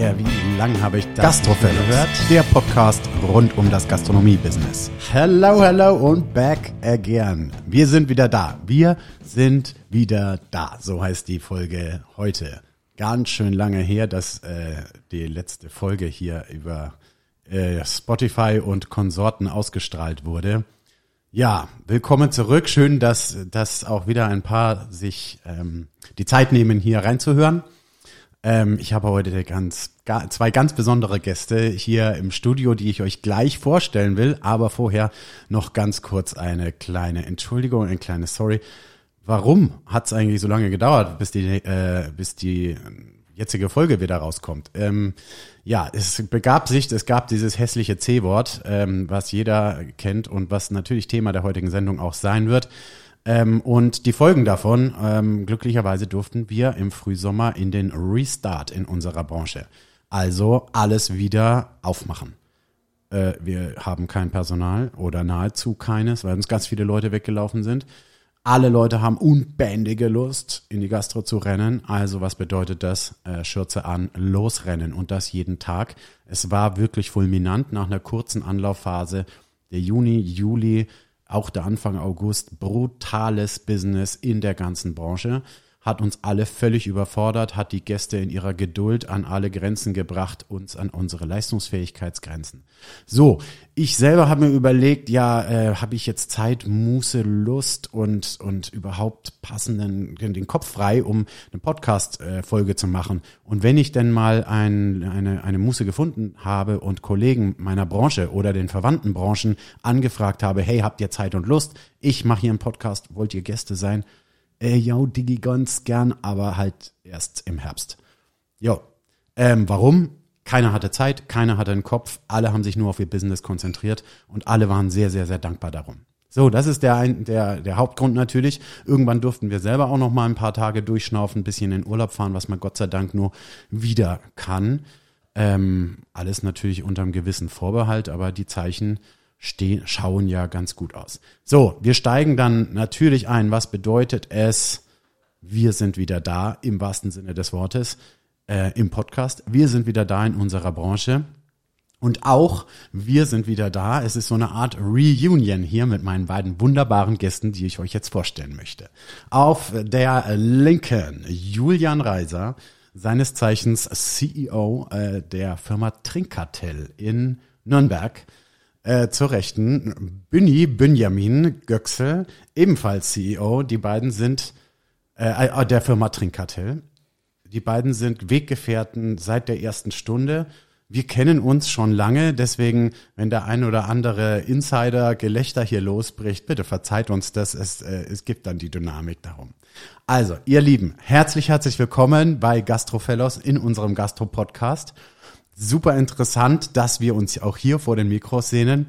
Yeah, wie lang habe ich das gehört? Der Podcast rund um das Gastronomie-Business. Hello, hello und back again. Wir sind wieder da. Wir sind wieder da. So heißt die Folge heute. Ganz schön lange her, dass äh, die letzte Folge hier über äh, Spotify und Konsorten ausgestrahlt wurde. Ja, willkommen zurück. Schön, dass, dass auch wieder ein paar sich ähm, die Zeit nehmen, hier reinzuhören. Ähm, ich habe heute ganz, zwei ganz besondere Gäste hier im Studio, die ich euch gleich vorstellen will. Aber vorher noch ganz kurz eine kleine Entschuldigung, ein kleines Sorry. Warum hat es eigentlich so lange gedauert, bis die, äh, bis die jetzige Folge wieder rauskommt? Ähm, ja, es begab sich, es gab dieses hässliche C-Wort, ähm, was jeder kennt und was natürlich Thema der heutigen Sendung auch sein wird. Ähm, und die Folgen davon, ähm, glücklicherweise durften wir im Frühsommer in den Restart in unserer Branche. Also alles wieder aufmachen. Äh, wir haben kein Personal oder nahezu keines, weil uns ganz viele Leute weggelaufen sind. Alle Leute haben unbändige Lust, in die Gastro zu rennen. Also was bedeutet das? Äh, Schürze an, losrennen und das jeden Tag. Es war wirklich fulminant nach einer kurzen Anlaufphase. Der Juni, Juli, auch der Anfang August, brutales Business in der ganzen Branche, hat uns alle völlig überfordert, hat die Gäste in ihrer Geduld an alle Grenzen gebracht, uns an unsere Leistungsfähigkeitsgrenzen. So, ich selber habe mir überlegt, ja, äh, habe ich jetzt Zeit, Muße, Lust und und überhaupt passenden den Kopf frei, um eine Podcast-Folge zu machen. Und wenn ich denn mal ein, eine eine Muße gefunden habe und Kollegen meiner Branche oder den verwandten Branchen angefragt habe, hey, habt ihr Zeit und Lust? Ich mache hier einen Podcast, wollt ihr Gäste sein? Äh, yo, Digi ganz gern, aber halt erst im Herbst. Jo, ähm, warum? Keiner hatte Zeit, keiner hatte einen Kopf, alle haben sich nur auf ihr Business konzentriert und alle waren sehr, sehr, sehr dankbar darum. So, das ist der, der, der Hauptgrund natürlich. Irgendwann durften wir selber auch noch mal ein paar Tage durchschnaufen, ein bisschen in den Urlaub fahren, was man Gott sei Dank nur wieder kann. Ähm, alles natürlich unter einem gewissen Vorbehalt, aber die Zeichen stehen, schauen ja ganz gut aus. So, wir steigen dann natürlich ein. Was bedeutet es? Wir sind wieder da im wahrsten Sinne des Wortes äh, im Podcast. Wir sind wieder da in unserer Branche. Und auch wir sind wieder da. Es ist so eine Art Reunion hier mit meinen beiden wunderbaren Gästen, die ich euch jetzt vorstellen möchte. Auf der linken Julian Reiser, seines Zeichens CEO äh, der Firma Trinkkartell in Nürnberg. Äh, zur Rechten Bünni Benjamin Göxel, ebenfalls CEO. Die beiden sind äh, äh, der Firma Trinkkartell. Die beiden sind Weggefährten seit der ersten Stunde. Wir kennen uns schon lange, deswegen, wenn der ein oder andere Insider-Gelächter hier losbricht, bitte verzeiht uns das. Es, äh, es gibt dann die Dynamik darum. Also, ihr Lieben, herzlich, herzlich willkommen bei Gastrofellows in unserem Gastro-Podcast. Super interessant, dass wir uns auch hier vor den Mikros sehnen.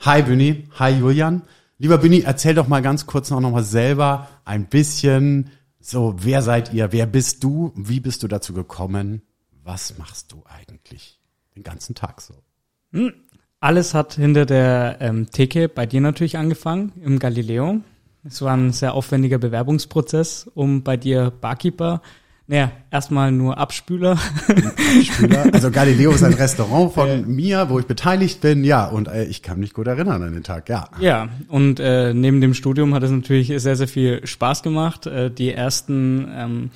Hi Büni, hi Julian. Lieber Büni, erzähl doch mal ganz kurz noch, noch mal selber ein bisschen so, wer seid ihr? Wer bist du? Wie bist du dazu gekommen? Was machst du eigentlich den ganzen Tag so? Hm. Alles hat hinter der ähm, Theke bei dir natürlich angefangen, im Galileo. Es war ein sehr aufwendiger Bewerbungsprozess, um bei dir Barkeeper naja, erstmal nur Abspüler. Abspüler. Also Galileo ist ein Restaurant von äh, mir, wo ich beteiligt bin, ja, und äh, ich kann mich gut erinnern an den Tag, ja. Ja, und äh, neben dem Studium hat es natürlich sehr, sehr viel Spaß gemacht. Äh, die ersten ähm,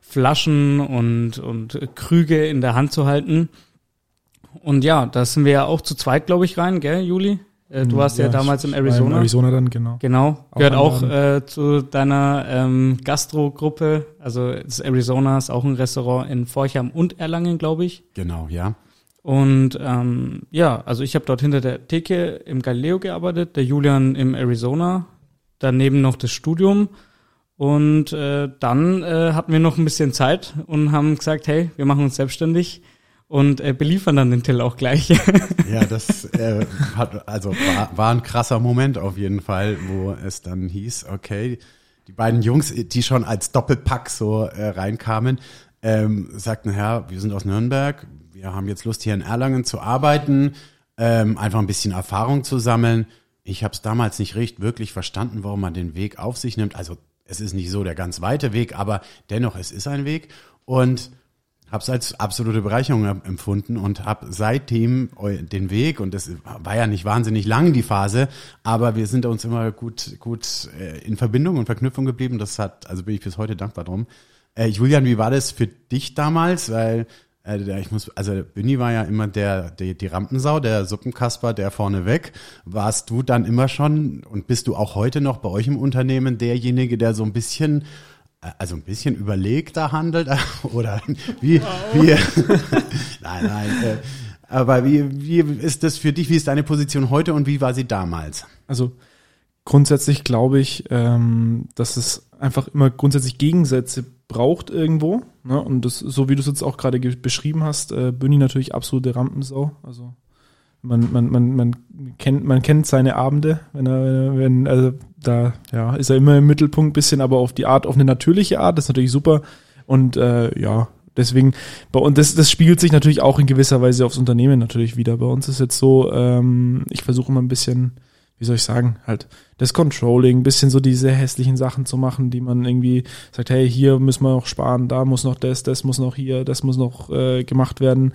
Flaschen und, und Krüge in der Hand zu halten. Und ja, da sind wir ja auch zu zweit, glaube ich, rein, gell, Juli? Äh, du warst ja, ja damals im Arizona. In Arizona dann, genau. Genau. Auch Gehört auch äh, zu deiner ähm, Gastro-Gruppe. Also das Arizona ist auch ein Restaurant in Forchheim und Erlangen, glaube ich. Genau, ja. Und ähm, ja, also ich habe dort hinter der Theke im Galileo gearbeitet, der Julian im Arizona, daneben noch das Studium. Und äh, dann äh, hatten wir noch ein bisschen Zeit und haben gesagt, hey, wir machen uns selbstständig und äh, beliefern dann den Till auch gleich. ja, das äh, hat also war, war ein krasser Moment auf jeden Fall, wo es dann hieß, okay, die beiden Jungs, die schon als Doppelpack so äh, reinkamen, ähm, sagten, Herr, wir sind aus Nürnberg, wir haben jetzt Lust hier in Erlangen zu arbeiten, ähm, einfach ein bisschen Erfahrung zu sammeln. Ich habe es damals nicht recht wirklich verstanden, warum man den Weg auf sich nimmt. Also es ist nicht so der ganz weite Weg, aber dennoch es ist ein Weg und habe es als absolute Bereicherung empfunden und habe seitdem den Weg und das war ja nicht wahnsinnig lang die Phase, aber wir sind uns immer gut gut äh, in Verbindung und Verknüpfung geblieben. Das hat also bin ich bis heute dankbar drum. Äh, Julian, wie war das für dich damals? Weil äh, ich muss, also Bünni war ja immer der, der die Rampensau, der Suppenkasper, der vorne weg. Warst du dann immer schon und bist du auch heute noch bei euch im Unternehmen derjenige, der so ein bisschen also ein bisschen überlegter handelt oder wie, wie nein, nein, äh, aber wie, wie ist das für dich, wie ist deine Position heute und wie war sie damals? Also grundsätzlich glaube ich, ähm, dass es einfach immer grundsätzlich Gegensätze braucht irgendwo. Ne? Und das, so wie du es jetzt auch gerade beschrieben hast, äh, Büni natürlich absolute Rampensau. Also man, man, man, man kennt, man kennt seine Abende, wenn er, wenn, also da ja, ist er immer im Mittelpunkt bisschen, aber auf die Art, auf eine natürliche Art, das ist natürlich super. Und äh, ja, deswegen, bei uns, das, das spiegelt sich natürlich auch in gewisser Weise aufs Unternehmen natürlich wieder. Bei uns ist jetzt so, ähm, ich versuche immer ein bisschen, wie soll ich sagen, halt das Controlling, bisschen so diese hässlichen Sachen zu machen, die man irgendwie sagt, hey, hier müssen wir noch sparen, da muss noch das, das muss noch hier, das muss noch äh, gemacht werden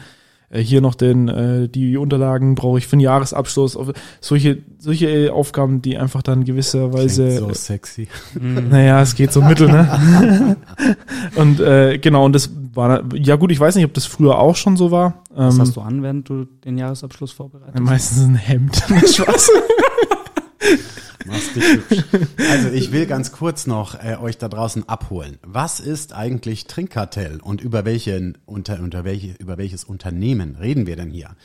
hier noch den, äh, die Unterlagen brauche ich für den Jahresabschluss. Solche, solche Aufgaben, die einfach dann gewisserweise. so sexy. Naja, es geht so mittel, ne? und äh, genau, und das war, ja gut, ich weiß nicht, ob das früher auch schon so war. Was ähm, hast du an, während du den Jahresabschluss vorbereitest? Meistens ein Hemd. Spaß. Machst dich hübsch. Also ich will ganz kurz noch äh, euch da draußen abholen. Was ist eigentlich Trinkkartell und über welchen unter unter welche über welches Unternehmen reden wir denn hier?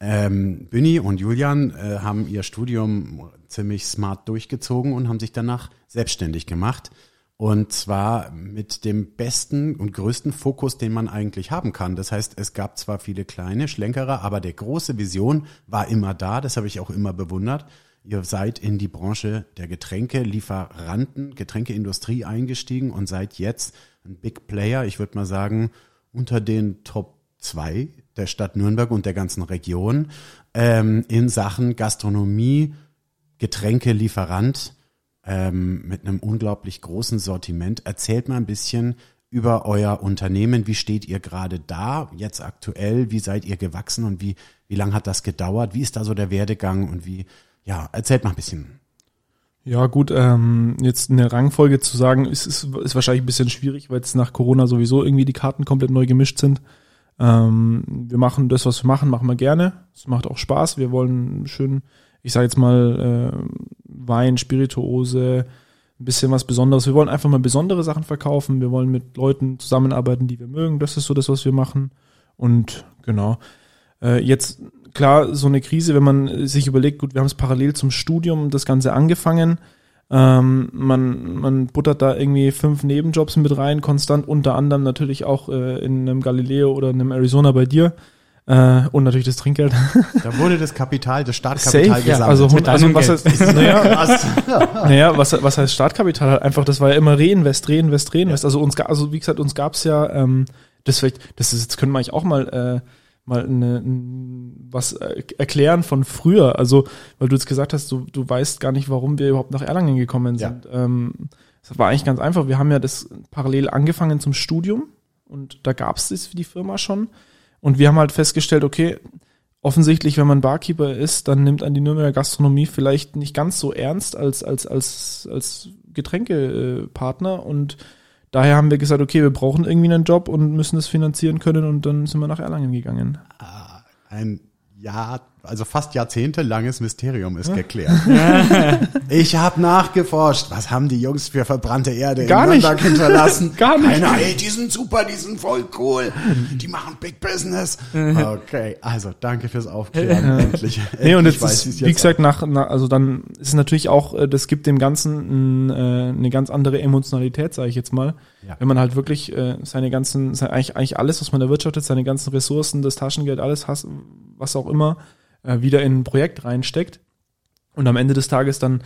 Ähm, Büni und Julian äh, haben ihr Studium ziemlich smart durchgezogen und haben sich danach selbstständig gemacht. Und zwar mit dem besten und größten Fokus, den man eigentlich haben kann. Das heißt, es gab zwar viele kleine, schlenkere, aber der große Vision war immer da. Das habe ich auch immer bewundert. Ihr seid in die Branche der Getränkelieferanten, Getränkeindustrie eingestiegen und seid jetzt ein Big Player, ich würde mal sagen, unter den Top 2 der Stadt Nürnberg und der ganzen Region ähm, in Sachen Gastronomie, Getränkelieferant ähm, mit einem unglaublich großen Sortiment. Erzählt mal ein bisschen über euer Unternehmen. Wie steht ihr gerade da, jetzt aktuell? Wie seid ihr gewachsen und wie, wie lang hat das gedauert? Wie ist da so der Werdegang und wie, ja, erzählt mal ein bisschen. Ja, gut, ähm, jetzt eine Rangfolge zu sagen, ist, ist, ist wahrscheinlich ein bisschen schwierig, weil jetzt nach Corona sowieso irgendwie die Karten komplett neu gemischt sind. Ähm, wir machen das, was wir machen, machen wir gerne. Es macht auch Spaß. Wir wollen schön, ich sage jetzt mal, äh, Wein, Spirituose, ein bisschen was Besonderes. Wir wollen einfach mal besondere Sachen verkaufen. Wir wollen mit Leuten zusammenarbeiten, die wir mögen. Das ist so das, was wir machen. Und genau. Äh, jetzt klar, so eine Krise, wenn man sich überlegt, gut, wir haben es parallel zum Studium das Ganze angefangen. Ähm, man, man buttert da irgendwie fünf Nebenjobs mit rein, konstant, unter anderem natürlich auch äh, in einem Galileo oder einem Arizona bei dir. Äh, und natürlich das Trinkgeld. Da wurde das Kapital, das Startkapital Safe, gesammelt. Ja, also, mit also was heißt, naja, was, naja, was, was heißt Startkapital? Halt einfach, das war ja immer Reinvest, Reinvest, Reinvest. Ja. Also uns, also wie gesagt, uns gab's ja, ähm, das vielleicht, das ist, jetzt können wir eigentlich auch mal äh, mal eine, was erklären von früher. Also, weil du jetzt gesagt hast, du, du weißt gar nicht, warum wir überhaupt nach Erlangen gekommen sind. Ja. Ähm, das war eigentlich ganz einfach. Wir haben ja das parallel angefangen zum Studium und da gab es das für die Firma schon. Und wir haben halt festgestellt, okay, offensichtlich, wenn man Barkeeper ist, dann nimmt an die Nürnberger Gastronomie vielleicht nicht ganz so ernst als, als, als, als Getränkepartner und daher haben wir gesagt, okay, wir brauchen irgendwie einen Job und müssen das finanzieren können und dann sind wir nach Erlangen gegangen. Ah, ein Jahr also fast jahrzehntelanges Mysterium ist geklärt. ich habe nachgeforscht. Was haben die Jungs für verbrannte Erde Gar in Nürnberg hinterlassen? Gar nicht. Keiner, ey, die sind super, die sind voll cool. Die machen Big Business. Okay, also danke fürs Aufklären. endlich. Nee, und jetzt weiß, ist, wie gesagt, nach, nach, also dann ist es natürlich auch, äh, das gibt dem Ganzen äh, eine ganz andere Emotionalität, sage ich jetzt mal. Ja. Wenn man halt wirklich äh, seine ganzen, eigentlich, eigentlich alles, was man erwirtschaftet, seine ganzen Ressourcen, das Taschengeld, alles, was auch immer, äh, wieder in ein Projekt reinsteckt und am Ende des Tages dann,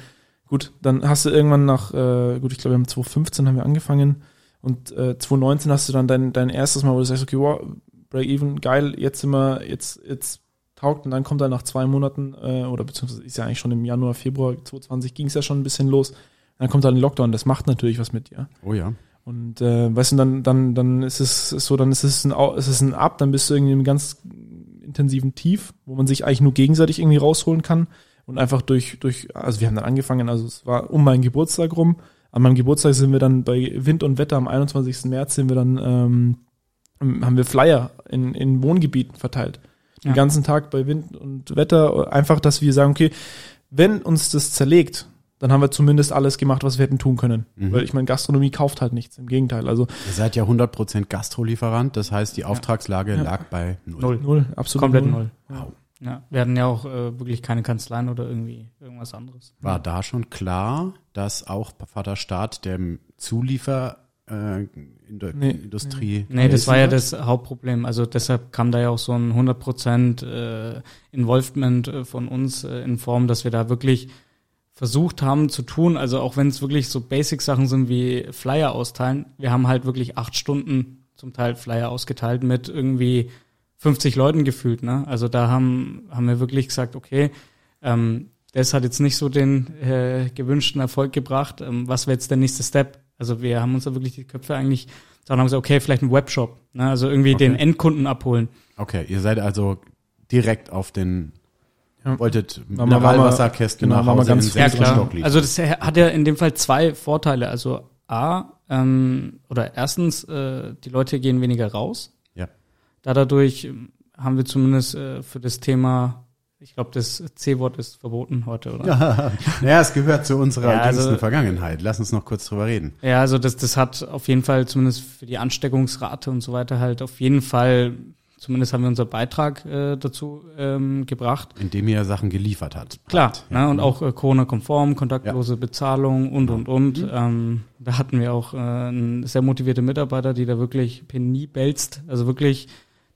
gut, dann hast du irgendwann nach, äh, gut, ich glaube, wir haben 2015 haben wir angefangen und äh, 2019 hast du dann dein, dein erstes Mal, wo du sagst, okay, wow, Break-Even, geil, jetzt sind wir, jetzt, jetzt taugt und dann kommt er nach zwei Monaten, äh, oder beziehungsweise ist ja eigentlich schon im Januar, Februar 2020 ging es ja schon ein bisschen los, dann kommt dann ein Lockdown, das macht natürlich was mit dir. Oh ja. Und äh, weißt du, dann, dann, dann ist es so, dann ist es ein, ist es ein Up, dann bist du irgendwie im ganz intensiven Tief, wo man sich eigentlich nur gegenseitig irgendwie rausholen kann. Und einfach durch, durch, also wir haben dann angefangen, also es war um meinen Geburtstag rum. An meinem Geburtstag sind wir dann bei Wind und Wetter am 21. März sind wir dann, ähm, haben wir Flyer in, in Wohngebieten verteilt. Den Ja. ganzen Tag bei Wind und Wetter. Einfach, dass wir sagen, okay, wenn uns das zerlegt, dann haben wir zumindest alles gemacht, was wir hätten tun können. Mhm. Weil ich meine, Gastronomie kauft halt nichts. Im Gegenteil. Also Ihr seid ja 100% Gastrolieferant, das heißt, die Auftragslage Ja. lag bei null. Null. null, absolut Komplett null. Wow. Ja, wir hatten ja auch äh, wirklich keine Kanzleien oder irgendwie irgendwas anderes. War da schon klar, dass auch Vater Staat dem Zuliefer äh, in der Nee, Industrie. Nee, das helfen war ja das Hauptproblem. Also deshalb kam da ja auch so ein 100% äh, Involvement äh, von uns äh, in Form, dass wir da wirklich versucht haben zu tun, also auch wenn es wirklich so Basic-Sachen sind wie Flyer austeilen, wir haben halt wirklich acht Stunden zum Teil Flyer ausgeteilt mit irgendwie 50 Leuten gefühlt. Ne? Also da haben, haben wir wirklich gesagt, okay, ähm, das hat jetzt nicht so den äh, gewünschten Erfolg gebracht. Ähm, was wäre jetzt der nächste Step? Also wir haben uns da wirklich die Köpfe eigentlich, dann haben wir gesagt, okay, vielleicht ein Webshop. Ne? Also irgendwie Okay. den Endkunden abholen. Okay, ihr seid also direkt auf den, Ja. wolltet Mineralwasserkästen genau, nach Hause ganz. Ja sechsten. Stock liefern. Also das hat ja in dem Fall zwei Vorteile. Also A, ähm, oder erstens, äh, die Leute gehen weniger raus. Ja. Da dadurch ähm, haben wir zumindest äh, für das Thema, ich glaube, das C-Wort ist verboten heute, oder? Ja, ja, es gehört zu unserer Ja, also- Vergangenheit. Lass uns noch kurz drüber reden. Ja, also das, das hat auf jeden Fall zumindest für die Ansteckungsrate und so weiter halt auf jeden Fall, zumindest haben wir unseren Beitrag äh, dazu ähm, gebracht. Indem ihr Sachen geliefert hat. Klar, Habt, ja. ne, und auch äh, Corona-konform, kontaktlose Bezahlung und, und, und. Ähm, da hatten wir auch äh, einen sehr motivierte Mitarbeiter, die da wirklich penibelst, also wirklich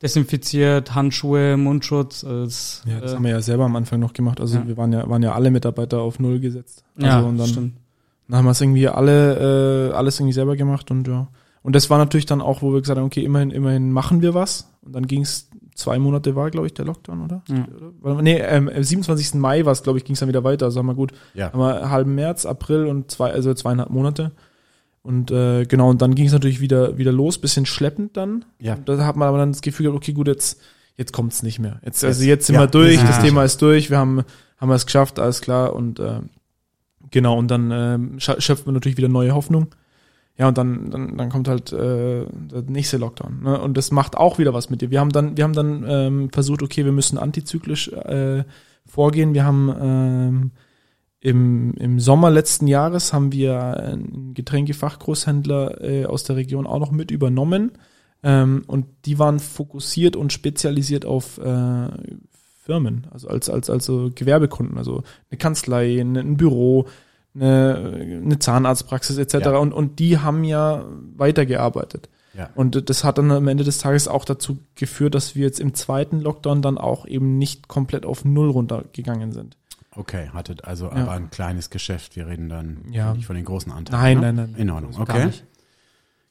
desinfiziert, Handschuhe, Mundschutz. Das, Ja, das äh, haben wir ja selber am Anfang noch gemacht. Also Ja. wir waren ja, waren ja alle Mitarbeiter auf Null gesetzt. Also ja, und dann, stimmt. dann haben wir es irgendwie alle, äh, alles irgendwie selber gemacht und ja. Und das war natürlich dann auch, wo wir gesagt haben, okay, immerhin, immerhin machen wir was. Und dann ging es, zwei Monate war, glaube ich, der Lockdown, oder? Ja. Nee, ähm, am 27. Mai war es, glaube ich, ging es dann wieder weiter. Also haben wir gut, Ja. haben wir halben März, April und zwei, also zweieinhalb Monate. Und äh, genau, und dann ging es natürlich wieder, wieder los, bisschen schleppend dann. Ja. Und da hat man aber dann das Gefühl gehabt, okay, gut, jetzt, jetzt kommt's nicht mehr. Jetzt, also Jetzt- sind ja, wir durch, sind das. Thema ist durch, wir haben, haben wir es geschafft, alles klar. Und äh, genau, und dann scha- schöpft man natürlich wieder neue Hoffnung. Ja, und dann, dann, dann kommt halt äh, der nächste Lockdown. Ne? Und das macht auch wieder was mit dir. Wir haben dann, wir haben dann ähm, versucht, okay, wir müssen antizyklisch äh, vorgehen. Wir haben ähm, im, im Sommer letzten Jahres haben wir einen Getränkefachgroßhändler äh, aus der Region auch noch mit übernommen. Ähm, und die waren fokussiert und spezialisiert auf äh, Firmen, also als, als also Gewerbekunden, also eine Kanzlei, ein, ein Büro, eine, eine Zahnarztpraxis etc. Ja. Und, und die haben ja weitergearbeitet. Ja. Und das hat dann am Ende des Tages auch dazu geführt, dass wir jetzt im zweiten Lockdown dann auch eben nicht komplett auf Null runtergegangen sind. Okay, hattet also Ja. aber ein kleines Geschäft. Wir reden dann Ja. nicht von den großen Anteilen. Nein, ne? nein, nein. In Ordnung, okay.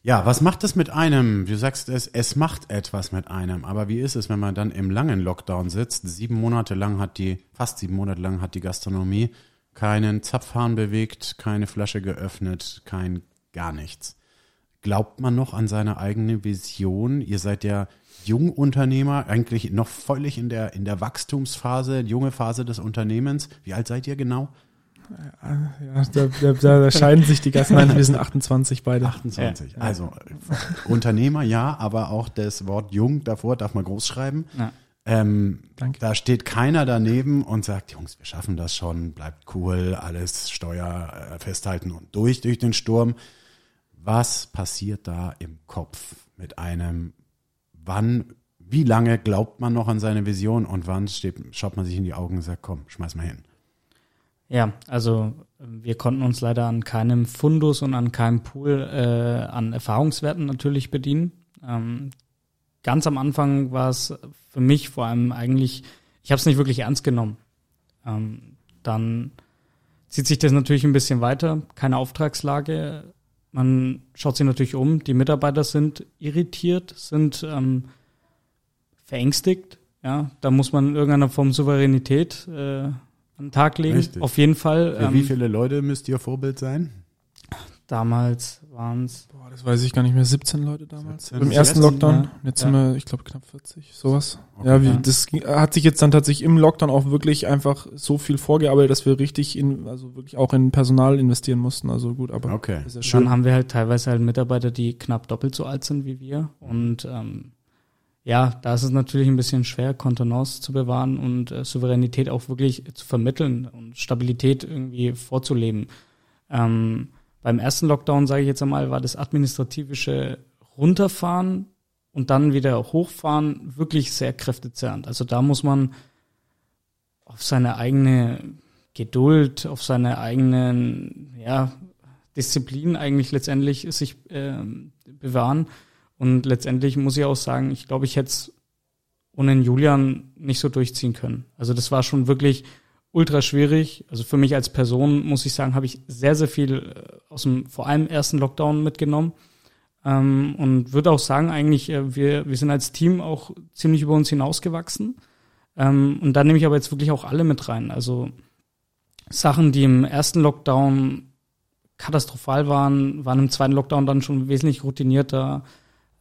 Ja, was macht es mit einem? Du sagst es, es macht etwas mit einem. Aber wie ist es, wenn man dann im langen Lockdown sitzt? Sieben Monate lang hat die, fast sieben Monate lang hat die Gastronomie keinen Zapfhahn bewegt, keine Flasche geöffnet, kein gar nichts. Glaubt man noch an seine eigene Vision? Ihr seid ja Jungunternehmer, eigentlich noch völlig in der, in der Wachstumsphase, junge Phase des Unternehmens. Wie alt seid ihr genau? Ja, da, da, da, da scheiden sich die Gassen. Nein, wir sind 28 beide. 28. Ja. Also Unternehmer ja, aber auch das Wort jung davor darf man groß schreiben. Ja. Ähm, Danke. Da steht keiner daneben und sagt, Jungs, wir schaffen das schon, bleibt cool, alles Steuer äh, festhalten und durch durch den Sturm. Was passiert da im Kopf mit einem? Wann, wie lange glaubt man noch an seine Vision und wann steht, schaut man sich in die Augen und sagt, komm, schmeiß mal hin. Ja, also äh, wir konnten uns leider an keinem Fundus und an keinem Pool äh, an Erfahrungswerten natürlich bedienen. Ähm, ganz am Anfang war es für mich vor allem eigentlich, ich habe es nicht wirklich ernst genommen. Ähm, dann zieht sich das natürlich ein bisschen weiter, keine Auftragslage. Man schaut sich natürlich um, die Mitarbeiter sind irritiert, sind ähm, verängstigt. Ja, da muss man in irgendeiner Form Souveränität äh, an den Tag legen. Richtig. Auf jeden Fall. Für ähm, wie viele Leute müsst ihr Vorbild sein? Damals waren es. Boah, das weiß ich gar nicht mehr. 17 Leute damals. 17, Im ersten 16, Lockdown. ja. Jetzt Ja. sind wir, ich glaube, knapp 40, sowas. Okay. Ja, wie, Ja. das ging- hat sich jetzt dann tatsächlich im Lockdown auch wirklich einfach so viel vorgearbeitet, dass wir richtig in, also wirklich auch in Personal investieren mussten. Also gut, aber Okay. ist ja Dann schön. haben wir halt teilweise halt Mitarbeiter, die knapp doppelt so alt sind wie wir. Und ähm, ja, da ist es natürlich ein bisschen schwer, Kontenance zu bewahren und äh, Souveränität auch wirklich zu vermitteln und Stabilität irgendwie vorzuleben. Ähm, beim ersten Lockdown, sage ich jetzt einmal, war das administrativische Runterfahren und dann wieder hochfahren wirklich sehr kräftezerrend. Also da muss man auf seine eigene Geduld, auf seine eigenen, ja, Disziplin eigentlich letztendlich sich ähm, bewahren. Und letztendlich muss ich auch sagen, ich glaube, ich hätte es ohne Julian nicht so durchziehen können. Also das war schon wirklich ultra schwierig. Also für mich als Person muss ich sagen, habe ich sehr, sehr viel äh, aus dem vor allem ersten Lockdown mitgenommen. Ähm, und würde auch sagen, eigentlich, äh, wir, wir sind als Team auch ziemlich über uns hinausgewachsen. Ähm, und da nehme ich aber jetzt wirklich auch alle mit rein. Also Sachen, die im ersten Lockdown katastrophal waren, waren im zweiten Lockdown dann schon wesentlich routinierter.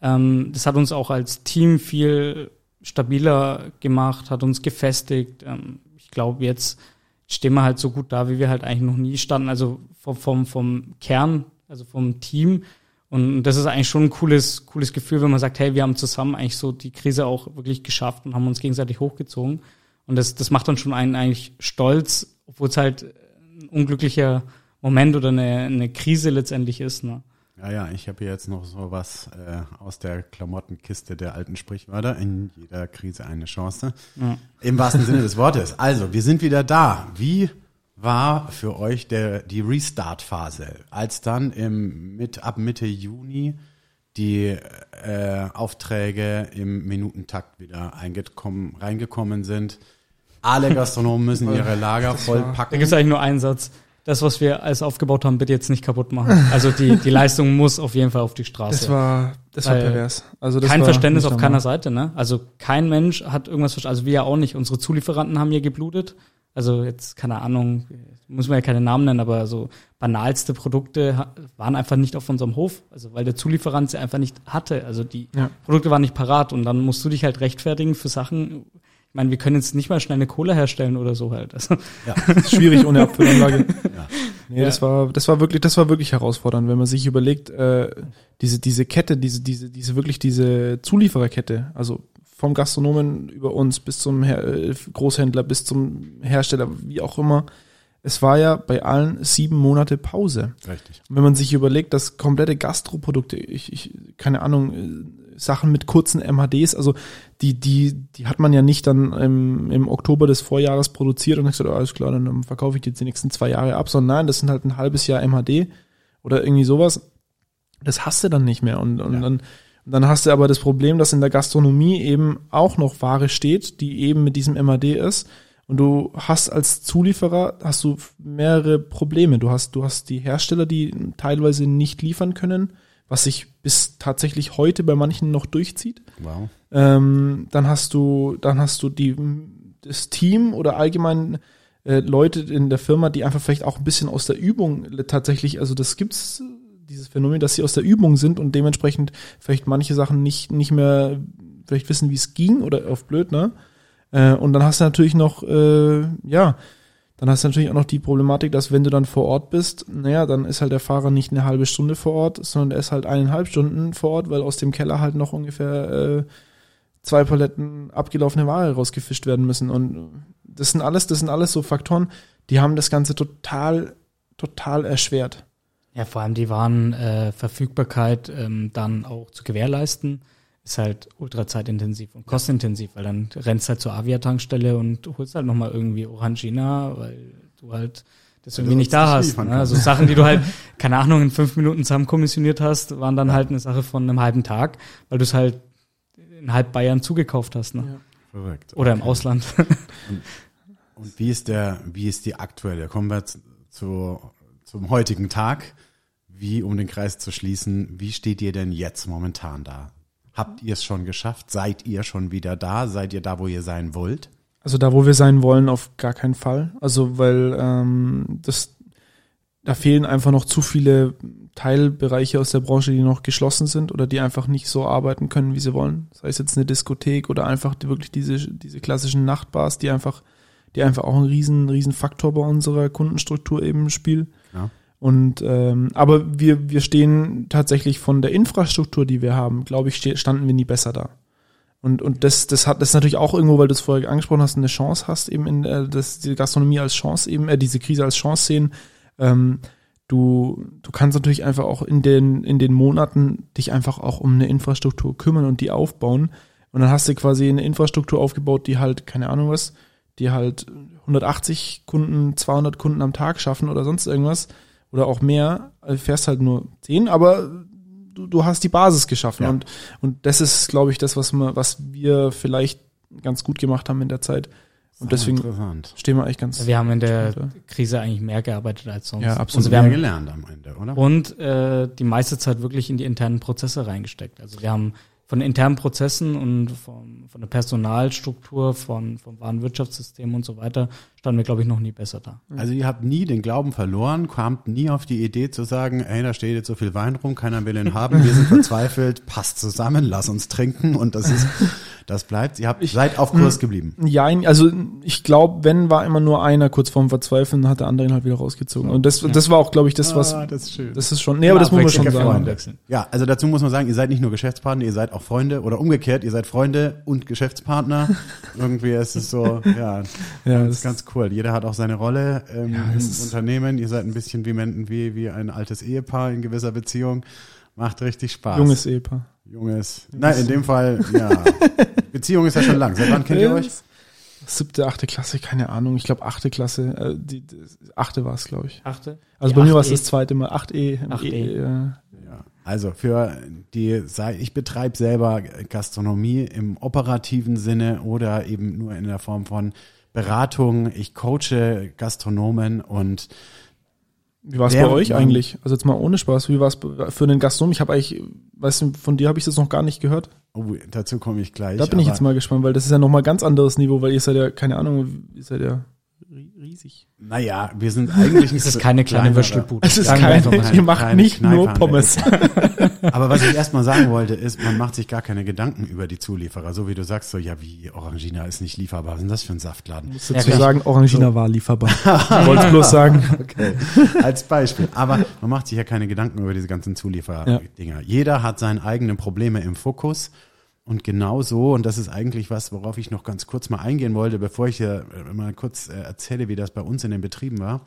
Ähm, das hat uns auch als Team viel stabiler gemacht, hat uns gefestigt. Ähm, glaube, jetzt stehen wir halt so gut da, wie wir halt eigentlich noch nie standen. Also vom, vom, vom Kern, also vom Team. Und das ist eigentlich schon ein cooles, cooles Gefühl, wenn man sagt, hey, wir haben zusammen eigentlich so die Krise auch wirklich geschafft und haben uns gegenseitig hochgezogen. Und das, das macht dann schon einen eigentlich stolz, obwohl es halt ein unglücklicher Moment oder eine, eine Krise letztendlich ist. Ne? Ja, ja, ich habe hier jetzt noch so was äh, aus der Klamottenkiste der alten Sprichwörter. In jeder Krise eine Chance. Ja. Im wahrsten Sinne des Wortes. Also, wir sind wieder da. Wie war für euch der, die Restart-Phase, als dann im, mit, ab Mitte Juni die äh, Aufträge im Minutentakt wieder eingekommen, reingekommen sind? Alle Gastronomen müssen ihre Lager Das war- Da gibt es eigentlich nur einen Satz. Das, was wir alles aufgebaut haben, bitte jetzt nicht kaputt machen. Also die, die Leistung muss auf jeden Fall auf die Straße. Das war, das war Weil pervers. Also das kein war Verständnis auf normal. keiner Seite, ne? Also kein Mensch hat irgendwas verstanden. Also wir ja auch nicht. Unsere Zulieferanten haben hier geblutet. Also jetzt, keine Ahnung, muss man ja keine Namen nennen, aber so banalste Produkte waren einfach nicht auf unserem Hof. Also weil der Zulieferant sie einfach nicht hatte. Also die Ja. Produkte waren nicht parat und dann musst du dich halt rechtfertigen für Sachen. Ich meine, wir können jetzt nicht mal schnell eine Cola herstellen oder so halt. Also, ist schwierig ohne Abfüllanlage. Ja. Nee, das war, das war wirklich, das war wirklich herausfordernd, wenn man sich überlegt, äh, diese, diese Kette, diese, diese, diese wirklich diese Zuliefererkette, also vom Gastronomen über uns bis zum Her äh, Großhändler, bis zum Hersteller, wie auch immer. Es war ja bei allen sieben Monate Pause. Richtig. Und wenn man sich überlegt, dass komplette Gastroprodukte, ich, ich, keine Ahnung, äh, Sachen mit kurzen MHDs, also die, die, die hat man ja nicht dann im, im Oktober des Vorjahres produziert und hat gesagt, oh, alles klar, dann verkaufe ich die jetzt die nächsten zwei Jahre ab, sondern nein, das sind halt ein halbes Jahr MHD oder irgendwie sowas. Das hast du dann nicht mehr. Und, und Ja. dann, dann hast du aber das Problem, dass in der Gastronomie eben auch noch Ware steht, die eben mit diesem MAD ist. Und du hast als Zulieferer hast du mehrere Probleme. Du hast, du hast die Hersteller, die teilweise nicht liefern können, was sich bis tatsächlich heute bei manchen noch durchzieht. Wow. Ähm, dann hast du, dann hast du die, das Team oder allgemein äh, Leute in der Firma, die einfach vielleicht auch ein bisschen aus der Übung tatsächlich, also das gibt's dieses Phänomen, dass sie aus der Übung sind und dementsprechend vielleicht manche Sachen nicht nicht mehr vielleicht wissen, wie es ging oder auf blöd, ne? Äh, und dann hast du natürlich noch, äh, ja, dann hast du natürlich auch noch die Problematik, dass wenn du dann vor Ort bist, naja, dann ist halt der Fahrer nicht eine halbe Stunde vor Ort, sondern er ist halt eineinhalb Stunden vor Ort, weil aus dem Keller halt noch ungefähr äh, zwei Paletten abgelaufene Ware rausgefischt werden müssen. Und das sind alles, das sind alles so Faktoren, die haben das Ganze total, total erschwert. Ja, vor allem die Warenverfügbarkeit äh, ähm, dann auch zu gewährleisten, ist halt ultra zeitintensiv und kostenintensiv, weil dann rennst halt zur Avia-Tankstelle und holst halt nochmal irgendwie Orangina, weil du halt das irgendwie du nicht da hast. Ne? Also kannst. Sachen, die du halt, keine Ahnung, in fünf Minuten zusammenkommissioniert hast, waren dann halt eine Sache von einem halben Tag, weil du es halt in halb Bayern zugekauft hast. Ne? Ja. Verrückt. Oder im Ausland. Und wie ist der, wie ist die aktuelle? Kommen wir zu, zu, zum heutigen Tag. Wie, um den Kreis zu schließen, wie steht ihr denn jetzt momentan da? Habt ihr es schon geschafft? Seid ihr schon wieder da? Seid ihr da, wo ihr sein wollt? Also da, wo wir sein wollen, auf gar keinen Fall. Also weil ähm, das, da fehlen einfach noch zu viele, Teilbereiche aus der Branche, die noch geschlossen sind oder die einfach nicht so arbeiten können, wie sie wollen. Sei es jetzt eine Diskothek oder einfach wirklich diese, diese klassischen Nachtbars, die einfach, die einfach auch einen riesen, riesen Faktor bei unserer Kundenstruktur eben spielen. Ja. Und ähm, aber wir, wir stehen tatsächlich von der Infrastruktur, die wir haben, glaube ich, standen wir nie besser da. Und, und das, das hat das natürlich auch irgendwo, weil du es vorher angesprochen hast, eine Chance hast, eben in äh, das, die Gastronomie als Chance eben, äh, diese Krise als Chance sehen. Ähm, du, du kannst natürlich einfach auch in den, in den Monaten dich einfach auch um eine Infrastruktur kümmern und die aufbauen. Und dann hast du quasi eine Infrastruktur aufgebaut, die halt, keine Ahnung was, die halt 180 Kunden, 200 Kunden am Tag schaffen oder sonst irgendwas. Oder auch mehr. Also fährst halt nur 10, aber du, du hast die Basis geschaffen. Ja. Und, und das ist, glaube ich, das, was wir, was wir vielleicht ganz gut gemacht haben in der Zeit. Und deswegen stehen wir eigentlich ganz. Wir haben in der Ja. Krise eigentlich mehr gearbeitet als sonst. Ja, absolut. Also wir Mehr haben gelernt am Ende, oder? und äh, die meiste Zeit wirklich in die internen Prozesse reingesteckt. Also wir haben von internen Prozessen und vom, von der Personalstruktur, von, vom Warenwirtschaftssystem und so weiter, standen wir, glaube ich, noch nie besser da. Also ihr habt nie den Glauben verloren, kamt nie auf die Idee zu sagen, ey, da steht jetzt so viel Wein rum, keiner will ihn haben, wir sind verzweifelt, passt zusammen, lass uns trinken und das ist, das bleibt. Ihr habt, seid auf Kurs geblieben. Ja, also ich glaube, wenn war immer nur einer kurz vorm Verzweifeln, hat der andere ihn halt wieder rausgezogen. Und das, das war auch, glaube ich, das, was. Ah, das ist schön. Das ist schon. Nee, aber das muss man schon sagen. Ja, also dazu muss man sagen, ihr seid nicht nur Geschäftspartner, ihr seid auch Freunde oder umgekehrt, ihr seid Freunde und Geschäftspartner. Irgendwie ist es so, ja, Ja, das das ist ganz cool. Jeder hat auch seine Rolle ähm, Ja, im Unternehmen. Ihr seid ein bisschen wie, wie, wie ein altes Ehepaar in gewisser Beziehung. Macht richtig Spaß. junges Ehepaar. Junges. Nein, in dem Fall, ja. Beziehung ist ja schon lang. Seit wann kennt ihr euch? Siebte, achte Klasse, keine Ahnung. Ich glaube achte Klasse, äh, die, die achte war es, glaube ich. Achte? Also Die bei mir war es 8E. das zweite Mal. 8E. 8E. E, äh, Ja, also für die, sei- ich betreibe selber Gastronomie im operativen Sinne oder eben nur in der Form von Beratung. Ich coache Gastronomen und Wie war es bei euch eigentlich? Also jetzt mal ohne Spaß. Wie war es für einen Gastronom? Ich habe eigentlich, weißt du, von dir habe ich das noch gar nicht gehört. oh, dazu komme ich gleich. Da bin ich jetzt mal gespannt, weil das ist ja nochmal ganz anderes Niveau, weil ihr seid ja, keine Ahnung, ihr seid ja riesig. Naja, wir sind eigentlich nicht Es ist so keine kleine Würstelbude. Es ist keine. Keine- ihr macht keine nicht nur Pommes. Aber was ich erstmal sagen wollte, ist, man macht sich gar keine Gedanken über die Zulieferer. So wie du sagst, so, ja, wie Orangina ist nicht lieferbar. Was ist denn das für ein Saftladen? muss Ja, dazu sagen, Orangina war lieferbar. Wollte bloß sagen. Okay, als Beispiel. Aber man macht sich ja keine Gedanken über diese ganzen Zulieferdinger. Jeder hat seine eigenen Probleme im Fokus. Und genau so, und das ist eigentlich was, worauf ich noch ganz kurz mal eingehen wollte, bevor ich hier äh, mal kurz äh, erzähle, wie das bei uns in den Betrieben war.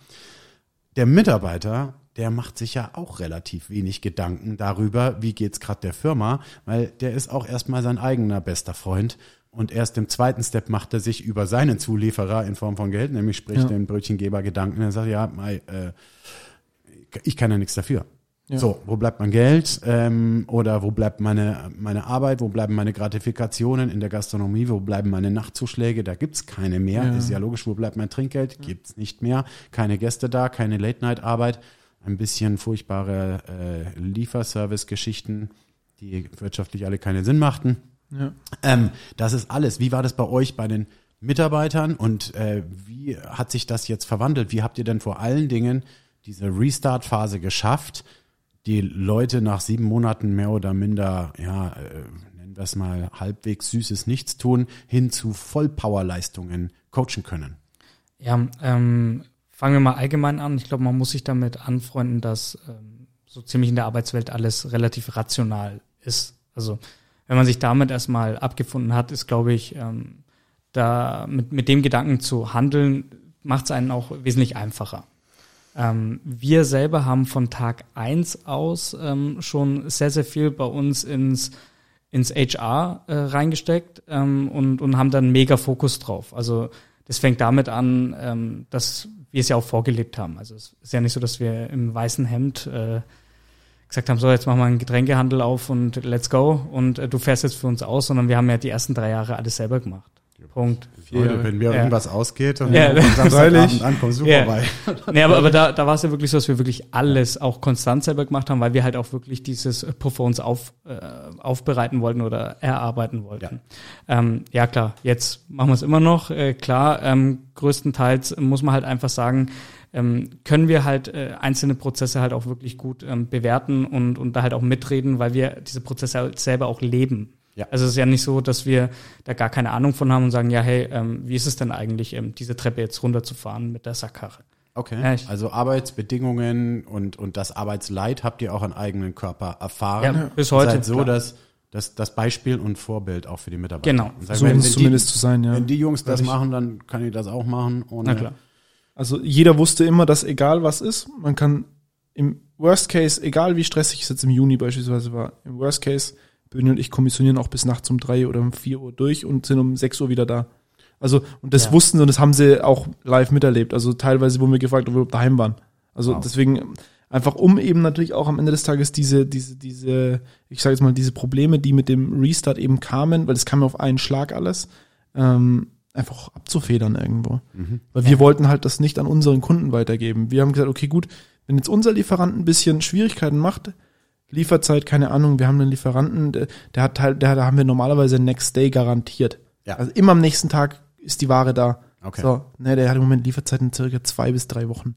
Der Mitarbeiter, der macht sich ja auch relativ wenig Gedanken darüber, wie geht's gerade der Firma, weil der ist auch erstmal sein eigener bester Freund. Und erst im zweiten Step macht er sich über seinen Zulieferer in Form von Geld, nämlich sprich Ja. den Brötchengeber Gedanken. Er sagt, ja, äh, ich kann ja nichts dafür. Ja. So, wo bleibt mein Geld? Ähm, oder wo bleibt meine, meine Arbeit? Wo bleiben meine Gratifikationen in der Gastronomie? Wo bleiben meine Nachtzuschläge? Da gibt's keine mehr. Ja. Ist ja logisch. Wo bleibt mein Trinkgeld? Gibt's nicht mehr. Keine Gäste da, keine Late-Night-Arbeit. Ein bisschen furchtbare äh, Lieferservice-Geschichten, die wirtschaftlich alle keinen Sinn machten. Ja. Ähm, das ist alles. Wie war das bei euch bei den Mitarbeitern und äh, wie hat sich das jetzt verwandelt? Wie habt ihr denn vor allen Dingen diese Restart-Phase geschafft, die Leute nach sieben Monaten mehr oder minder, ja, äh, nennen wir es mal halbwegs süßes Nichtstun, hin zu Vollpowerleistungen coachen können? Ja, ähm, fangen wir mal allgemein an. Ich glaube, man muss sich damit anfreunden, dass ähm, so ziemlich in der Arbeitswelt alles relativ rational ist. Also wenn man sich damit erstmal abgefunden hat, ist, glaube ich, ähm, da mit, mit dem Gedanken zu handeln, macht es einen auch wesentlich einfacher. Ähm, wir selber haben von Tag eins aus ähm, schon sehr, sehr viel bei uns ins, ins HR äh, reingesteckt ähm, und, und haben dann mega Fokus drauf. Also das fängt damit an, ähm, dass wir es ja auch vorgelebt haben. Also es ist ja nicht so, dass wir im weißen Hemd äh, gesagt haben, so jetzt machen wir einen Getränkehandel auf und let's go und äh, du fährst jetzt für uns aus, sondern wir haben ja die ersten drei Jahre alles selber gemacht. Punkt. Leute, wenn mir Ja. irgendwas ausgeht und Ja. am Samstagabend ankommt, super Ja. bei. Nee, aber, aber da, da war es ja wirklich so, dass wir wirklich alles auch konstant selber gemacht haben, weil wir halt auch wirklich dieses Puffer uns auf, äh, aufbereiten wollten oder erarbeiten wollten. Ja, ähm, ja klar, jetzt machen wir es immer noch. Äh, klar, ähm, größtenteils muss man halt einfach sagen, ähm, können wir halt äh, einzelne Prozesse halt auch wirklich gut ähm, bewerten und, und da halt auch mitreden, weil wir diese Prozesse halt selber auch leben. Ja. Also es ist ja nicht so, dass wir da gar keine Ahnung von haben und sagen, ja, hey, ähm, wie ist es denn eigentlich, ähm, diese Treppe jetzt runterzufahren mit der Sackkarre? Okay. Ja, also Arbeitsbedingungen und, und das Arbeitsleid habt ihr auch an eigenen Körper erfahren. Ja, bis heute. Seid so, klar. dass das, das Beispiel und Vorbild auch für die Mitarbeiter. Genau. Sagen, so wenn, wenn zumindest die, zu sein, ja. Wenn die Jungs das machen, dann kann ich das auch machen. Ohne Na klar. Also jeder wusste immer, dass egal was ist, man kann im Worst Case, egal wie stressig es jetzt im Juni beispielsweise war, im Worst Case, Böni und ich kommissionieren auch bis nachts um drei oder um vier Uhr durch und sind um sechs Uhr wieder da. Also, und das ja. wussten sie und das haben sie auch live miterlebt. Also teilweise wurden wir gefragt, ob wir daheim waren. Also wow. deswegen, einfach um eben natürlich auch am Ende des Tages diese, diese, diese, ich sage jetzt mal, diese Probleme, die mit dem Restart eben kamen, weil es kam auf einen Schlag alles, ähm, einfach abzufedern irgendwo. Mhm. Weil wir ja. wollten halt das nicht an unseren Kunden weitergeben. Wir haben gesagt, okay, gut, wenn jetzt unser Lieferant ein bisschen Schwierigkeiten macht, Lieferzeit, keine Ahnung, wir haben einen Lieferanten, der, der hat halt, der, da haben wir normalerweise Next Day garantiert. Ja. Also immer am nächsten Tag ist die Ware da. Okay. So, ne, der hat im Moment Lieferzeiten circa zwei bis drei Wochen.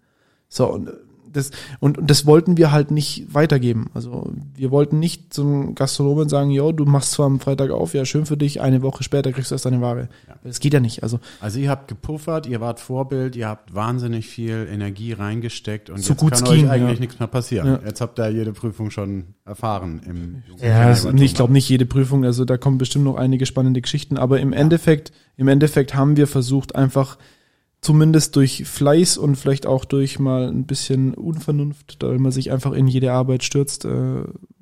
So, und das, und, und das wollten wir halt nicht weitergeben. Also wir wollten nicht zum Gastronomen sagen, jo, du machst zwar am Freitag auf, ja, schön für dich, eine Woche später kriegst du erst deine Ware. Ja. Das geht ja nicht. Also, also ihr habt gepuffert, ihr wart Vorbild, ihr habt wahnsinnig viel Energie reingesteckt und so jetzt kann euch eigentlich ja. nichts mehr passieren. Ja. Jetzt habt ihr jede Prüfung schon erfahren. Im ja, also ich glaube nicht jede Prüfung, also da kommen bestimmt noch einige spannende Geschichten, aber im Endeffekt, im Endeffekt haben wir versucht einfach zumindest durch Fleiß und vielleicht auch durch mal ein bisschen Unvernunft, da man sich einfach in jede Arbeit stürzt, äh,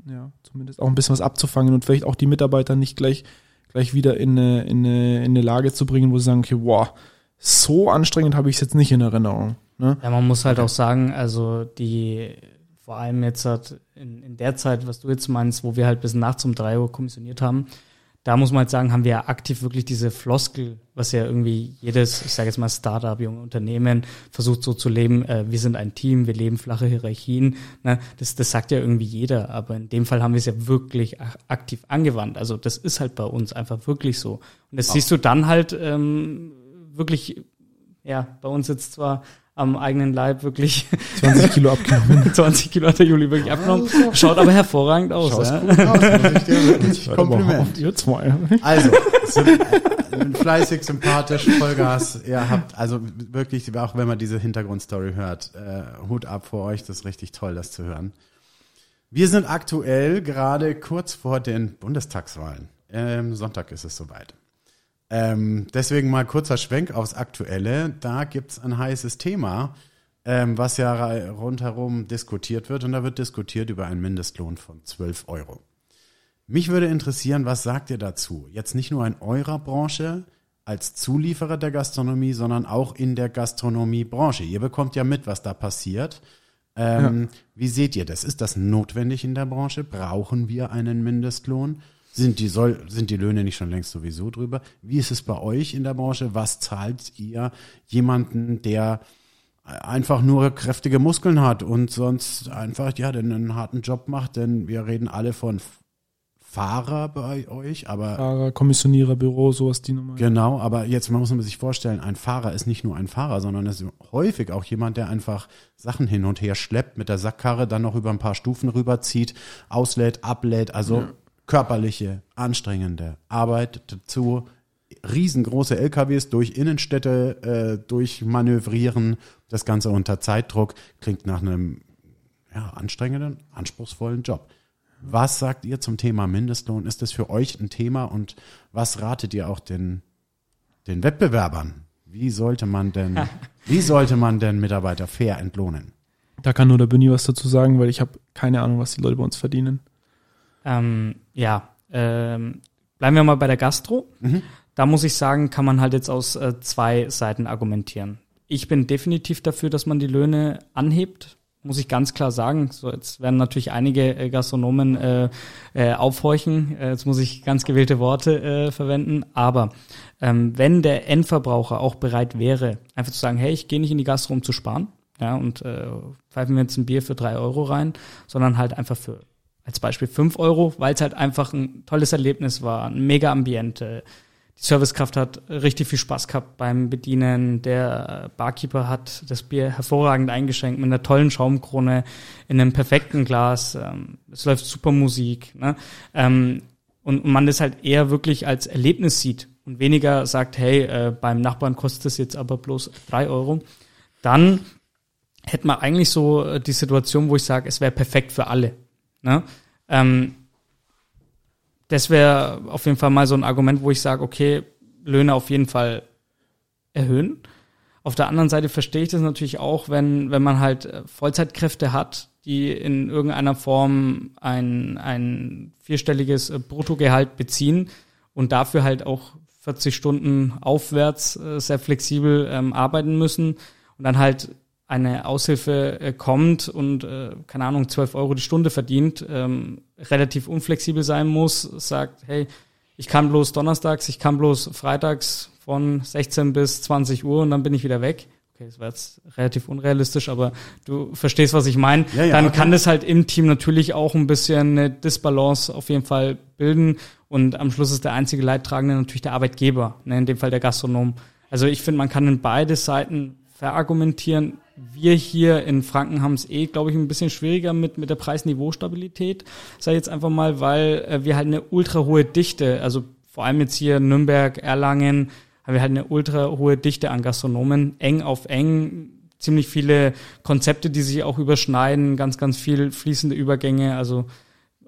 ja, zumindest auch ein bisschen was abzufangen und vielleicht auch die Mitarbeiter nicht gleich, gleich wieder in eine, in eine, in eine Lage zu bringen, wo sie sagen, okay, wow, so anstrengend habe ich es jetzt nicht in Erinnerung. Ne? Ja, man muss halt auch sagen, also die, vor allem jetzt halt in, in der Zeit, was du jetzt meinst, wo wir halt bis nachts um drei Uhr kommissioniert haben, da muss man halt sagen, haben wir ja aktiv wirklich diese Floskel, was ja irgendwie jedes, ich sage jetzt mal Startup, junge Unternehmen versucht so zu leben, äh, wir sind ein Team, wir leben flache Hierarchien. Ne? Das, das sagt ja irgendwie jeder, aber in dem Fall haben wir es ja wirklich aktiv angewandt. Also das ist halt bei uns einfach wirklich so. Und das wow. siehst du dann halt ähm, wirklich, ja, bei uns jetzt zwar am eigenen Leib wirklich 20 Kilo abgenommen. 20 Kilo hat der Juli wirklich abgenommen. Schaut aber hervorragend aus. Schaut ja? gut aus, muss ich dir wirklich Kompliment. Jetzt mal. Also, fleißig, sympathisch, Vollgas. Ihr habt also wirklich, auch wenn man diese Hintergrundstory hört, äh, Hut ab vor euch, das ist richtig toll, das zu hören. Wir sind aktuell gerade kurz vor den Bundestagswahlen. Ähm, Sonntag ist es soweit. Ähm, deswegen mal kurzer Schwenk aufs Aktuelle. Da gibt's ein heißes Thema, ähm, was ja rundherum diskutiert wird. Und da wird diskutiert über einen Mindestlohn von 12 Euro. Mich würde interessieren, was sagt ihr dazu? Jetzt nicht nur in eurer Branche als Zulieferer der Gastronomie, sondern auch in der Gastronomiebranche. Ihr bekommt ja mit, was da passiert. Ähm, ja. Wie seht ihr das? Ist das notwendig in der Branche? Brauchen wir einen Mindestlohn? Sind die, soll, sind die Löhne nicht schon längst sowieso drüber? Wie ist es bei euch in der Branche? Was zahlt ihr jemanden, der einfach nur kräftige Muskeln hat und sonst einfach, ja, den einen harten Job macht? Denn wir reden alle von Fahrer bei euch, aber. Fahrer, Kommissionierer, Büro, sowas die Nummer. Genau, aber jetzt muss man sich vorstellen, ein Fahrer ist nicht nur ein Fahrer, sondern ist häufig auch jemand, der einfach Sachen hin und her schleppt, mit der Sackkarre dann noch über ein paar Stufen rüberzieht, auslädt, ablädt, also ja körperliche, anstrengende Arbeit dazu, riesengroße LKWs durch Innenstädte äh, durchmanövrieren, das Ganze unter Zeitdruck, klingt nach einem ja, anstrengenden, anspruchsvollen Job. Was sagt ihr zum Thema Mindestlohn? Ist das für euch ein Thema und was ratet ihr auch den, den Wettbewerbern? Wie sollte man denn, wie sollte man denn Mitarbeiter fair entlohnen? Da kann nur der Büni was dazu sagen, weil ich habe keine Ahnung, was die Leute bei uns verdienen. Ähm, ja, ähm, bleiben wir mal bei der Gastro. Mhm. Da muss ich sagen, kann man halt jetzt aus äh, zwei Seiten argumentieren. Ich bin definitiv dafür, dass man die Löhne anhebt, muss ich ganz klar sagen. So, jetzt werden natürlich einige äh, Gastronomen äh, äh, aufhorchen. Äh, jetzt muss ich ganz gewählte Worte äh, verwenden. Aber ähm, wenn der Endverbraucher auch bereit wäre, einfach zu sagen, hey, ich gehe nicht in die Gastro, um zu sparen, ja, und äh, pfeifen wir jetzt ein Bier für drei Euro rein, sondern halt einfach für als Beispiel fünf Euro, weil es halt einfach ein tolles Erlebnis war, ein mega Ambiente. die Servicekraft hat richtig viel Spaß gehabt beim Bedienen. Der Barkeeper hat das Bier hervorragend eingeschenkt mit einer tollen Schaumkrone in einem perfekten Glas. Ähm, es läuft super Musik. Ne? Ähm, und man das halt eher wirklich als Erlebnis sieht und weniger sagt, hey, äh, beim Nachbarn kostet es jetzt aber bloß drei Euro. Dann hätte man eigentlich so äh, die Situation, wo ich sage, es wäre perfekt für alle. Ne? Ähm, das wäre auf jeden Fall mal so ein Argument, wo ich sage, okay, Löhne auf jeden Fall erhöhen. Auf der anderen Seite verstehe ich das natürlich auch, wenn, wenn man halt äh, Vollzeitkräfte hat, die in irgendeiner Form ein, ein vierstelliges äh, Bruttogehalt beziehen und dafür halt auch 40 Stunden aufwärts äh, sehr flexibel ähm, arbeiten müssen und dann halt eine Aushilfe äh, kommt und, äh, keine Ahnung, 12 Euro die Stunde verdient, ähm, relativ unflexibel sein muss, sagt, hey, ich kann bloß donnerstags, ich kann bloß freitags von 16 bis 20 Uhr und dann bin ich wieder weg. Okay, das war jetzt relativ unrealistisch, aber du verstehst, was ich meine. Ja, ja, dann okay. kann das halt im Team natürlich auch ein bisschen eine Disbalance auf jeden Fall bilden und am Schluss ist der einzige Leidtragende natürlich der Arbeitgeber, ne, in dem Fall der Gastronom. Also ich finde, man kann in beide Seiten verargumentieren. Wir hier in Franken haben es eh, glaube ich, ein bisschen schwieriger mit, mit der Preisniveaustabilität. Sei jetzt einfach mal, weil äh, wir halt eine ultra hohe Dichte, also vor allem jetzt hier Nürnberg, Erlangen, haben wir halt eine ultra hohe Dichte an Gastronomen, eng auf eng, ziemlich viele Konzepte, die sich auch überschneiden, ganz, ganz viel fließende Übergänge, also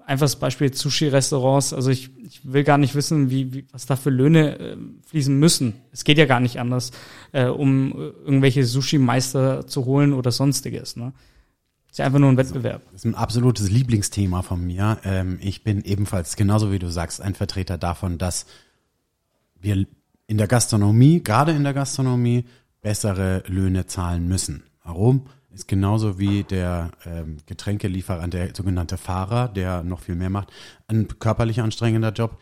einfaches Beispiel Sushi-Restaurants. Also ich, ich will gar nicht wissen, wie, wie was da für Löhne äh, fließen müssen. Es geht ja gar nicht anders, äh, um äh, irgendwelche Sushi-Meister zu holen oder sonstiges. Ne? Ist ja einfach nur ein Wettbewerb. Das ist ein absolutes Lieblingsthema von mir. Ähm, ich bin ebenfalls, genauso wie du sagst, ein Vertreter davon, dass wir in der Gastronomie, gerade in der Gastronomie, bessere Löhne zahlen müssen. Warum? Ist genauso wie der ähm, Getränkelieferant, der sogenannte Fahrer, der noch viel mehr macht. Ein körperlich anstrengender Job,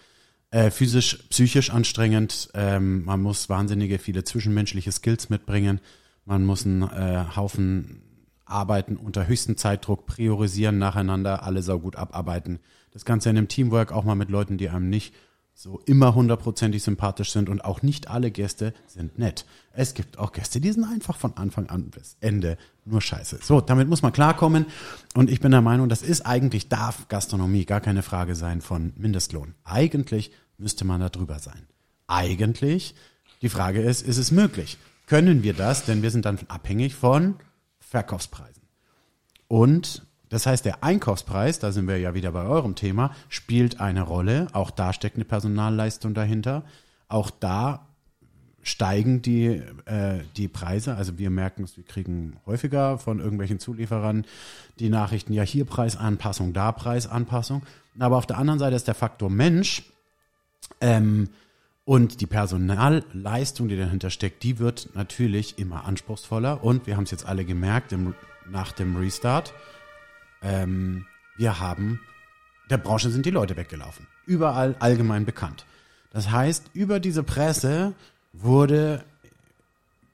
äh, physisch, psychisch anstrengend. Ähm, man muss wahnsinnige viele zwischenmenschliche Skills mitbringen. Man muss einen äh, Haufen arbeiten unter höchstem Zeitdruck, priorisieren nacheinander, alle saugut abarbeiten. Das Ganze in einem Teamwork auch mal mit Leuten, die einem nicht so immer hundertprozentig sympathisch sind und auch nicht alle Gäste sind nett. Es gibt auch Gäste, die sind einfach von Anfang an bis Ende nur scheiße. So, damit muss man klarkommen und ich bin der Meinung, das ist eigentlich, darf Gastronomie gar keine Frage sein von Mindestlohn. Eigentlich müsste man da drüber sein. Eigentlich, die Frage ist, ist es möglich? Können wir das? Denn wir sind dann abhängig von Verkaufspreisen. Und das heißt, der Einkaufspreis, da sind wir ja wieder bei eurem Thema, spielt eine Rolle. Auch da steckt eine Personalleistung dahinter. Auch da steigen die, äh, die Preise. Also wir merken es, wir kriegen häufiger von irgendwelchen Zulieferern die Nachrichten, ja hier Preisanpassung, da Preisanpassung. Aber auf der anderen Seite ist der Faktor Mensch ähm, und die Personalleistung, die dahinter steckt, die wird natürlich immer anspruchsvoller. Und wir haben es jetzt alle gemerkt im, nach dem Restart ähm, wir haben, der Branche sind die Leute weggelaufen. Überall allgemein bekannt. Das heißt, über diese Presse wurde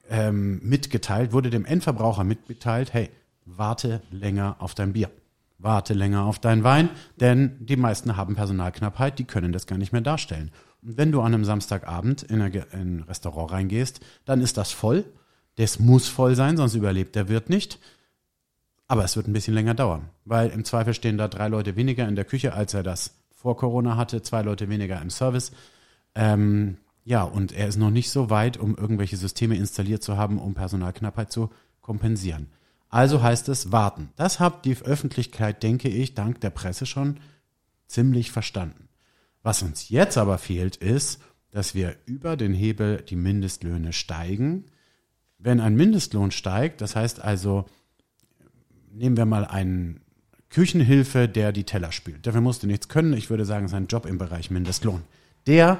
ähm, mitgeteilt, wurde dem Endverbraucher mitgeteilt, hey, warte länger auf dein Bier. Warte länger auf deinen Wein, denn die meisten haben Personalknappheit, die können das gar nicht mehr darstellen. Und wenn du an einem Samstagabend in, ein Restaurant reingehst, dann ist das voll. Das muss voll sein, sonst überlebt der Wirt nicht. Aber es wird ein bisschen länger dauern, weil im Zweifel stehen da drei Leute weniger in der Küche, als er das vor Corona hatte, zwei Leute weniger im Service. Ähm, ja, und er ist noch nicht so weit, um irgendwelche Systeme installiert zu haben, um Personalknappheit zu kompensieren. Also heißt es warten. Das hat die Öffentlichkeit, denke ich, dank der Presse schon ziemlich verstanden. Was uns jetzt aber fehlt, ist, dass wir über den Hebel die Mindestlöhne steigen. Wenn ein Mindestlohn steigt, das heißt also, nehmen wir mal einen Küchenhilfe, der die Teller spült. Dafür musste nichts können. Ich würde sagen, sein Job im Bereich Mindestlohn. Der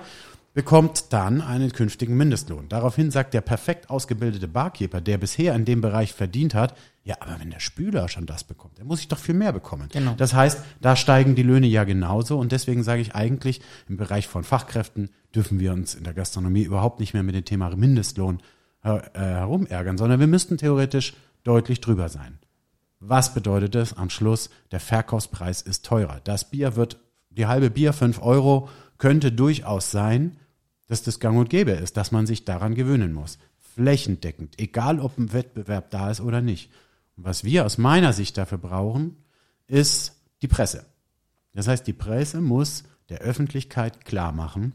bekommt dann einen künftigen Mindestlohn. Daraufhin sagt der perfekt ausgebildete Barkeeper, der bisher in dem Bereich verdient hat, ja, aber wenn der Spüler schon das bekommt, dann muss ich doch viel mehr bekommen. Genau. Das heißt, da steigen die Löhne ja genauso und deswegen sage ich eigentlich, im Bereich von Fachkräften dürfen wir uns in der Gastronomie überhaupt nicht mehr mit dem Thema Mindestlohn äh, herumärgern, sondern wir müssten theoretisch deutlich drüber sein. Was bedeutet es am Schluss? Der Verkaufspreis ist teurer. Das Bier wird, die halbe Bier, fünf Euro, könnte durchaus sein, dass das gang und gäbe ist, dass man sich daran gewöhnen muss. Flächendeckend, egal ob ein Wettbewerb da ist oder nicht. Und was wir aus meiner Sicht dafür brauchen, ist die Presse. Das heißt, die Presse muss der Öffentlichkeit klar machen,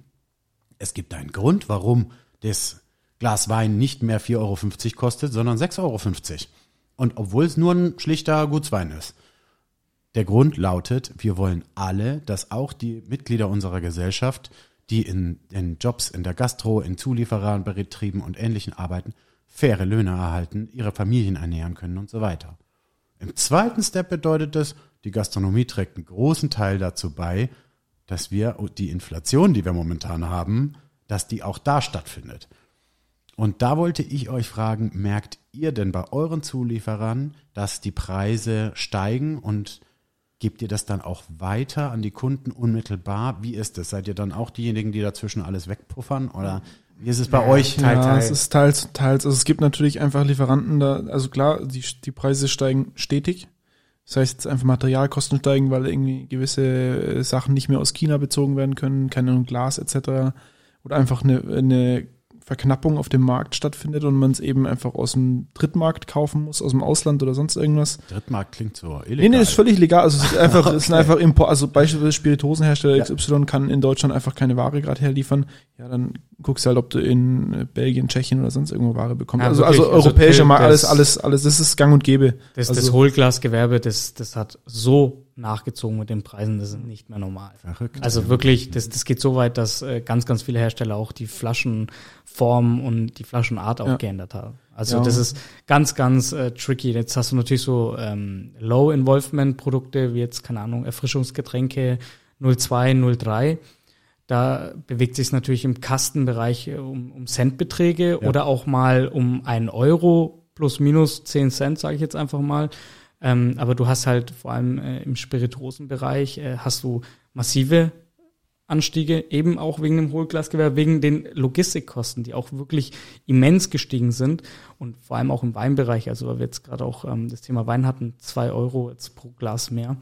es gibt einen Grund, warum das Glas Wein nicht mehr 4,50 Euro kostet, sondern 6,50 Euro. Und obwohl es nur ein schlichter Gutswein ist. Der Grund lautet, wir wollen alle, dass auch die Mitglieder unserer Gesellschaft, die in, in Jobs in der Gastro, in Zuliefererbetrieben und ähnlichen arbeiten, faire Löhne erhalten, ihre Familien ernähren können und so weiter. Im zweiten Step bedeutet es, die Gastronomie trägt einen großen Teil dazu bei, dass wir die Inflation, die wir momentan haben, dass die auch da stattfindet. Und da wollte ich euch fragen, merkt ihr denn bei euren Zulieferern, dass die Preise steigen und gebt ihr das dann auch weiter an die Kunden unmittelbar? Wie ist es? Seid ihr dann auch diejenigen, die dazwischen alles wegpuffern oder wie ist es bei ja, euch? Teil, ja, Teil? es ist teils, teils. Also es gibt natürlich einfach Lieferanten da, also klar, die, die Preise steigen stetig. Das heißt jetzt einfach Materialkosten steigen, weil irgendwie gewisse Sachen nicht mehr aus China bezogen werden können, keine Glas etc. Oder einfach eine, eine Verknappung auf dem Markt stattfindet und man es eben einfach aus dem Drittmarkt kaufen muss, aus dem Ausland oder sonst irgendwas. Drittmarkt klingt so illegal. Nee, nee, ist völlig legal. Also es ist einfach, okay. es sind einfach Import, also beispielsweise Spiritosenhersteller XY ja. kann in Deutschland einfach keine Ware gerade herliefern. Ja, dann guckst du halt, ob du in Belgien, Tschechien oder sonst irgendwo Ware bekommst. Ja, also, also europäischer also Markt, alles, alles, alles, das ist gang und gäbe. Das, also, das Hohlglasgewerbe, das, das hat so nachgezogen mit den Preisen, das ist nicht mehr normal. Verrückt. Also wirklich, das, das geht so weit, dass äh, ganz, ganz viele Hersteller auch die Flaschenform und die Flaschenart auch ja. geändert haben. Also ja. das ist ganz, ganz äh, tricky. Jetzt hast du natürlich so ähm, Low-Involvement-Produkte, wie jetzt, keine Ahnung, Erfrischungsgetränke 02, 03. Da bewegt sich natürlich im Kastenbereich äh, um, um Centbeträge ja. oder auch mal um einen Euro plus minus 10 Cent, sage ich jetzt einfach mal. Ähm, aber du hast halt vor allem äh, im Spirituosenbereich äh, hast du massive Anstiege, eben auch wegen dem Hohlglasgewerbe, wegen den Logistikkosten, die auch wirklich immens gestiegen sind und vor allem auch im Weinbereich, also weil wir jetzt gerade auch ähm, das Thema Wein hatten, zwei Euro jetzt pro Glas mehr.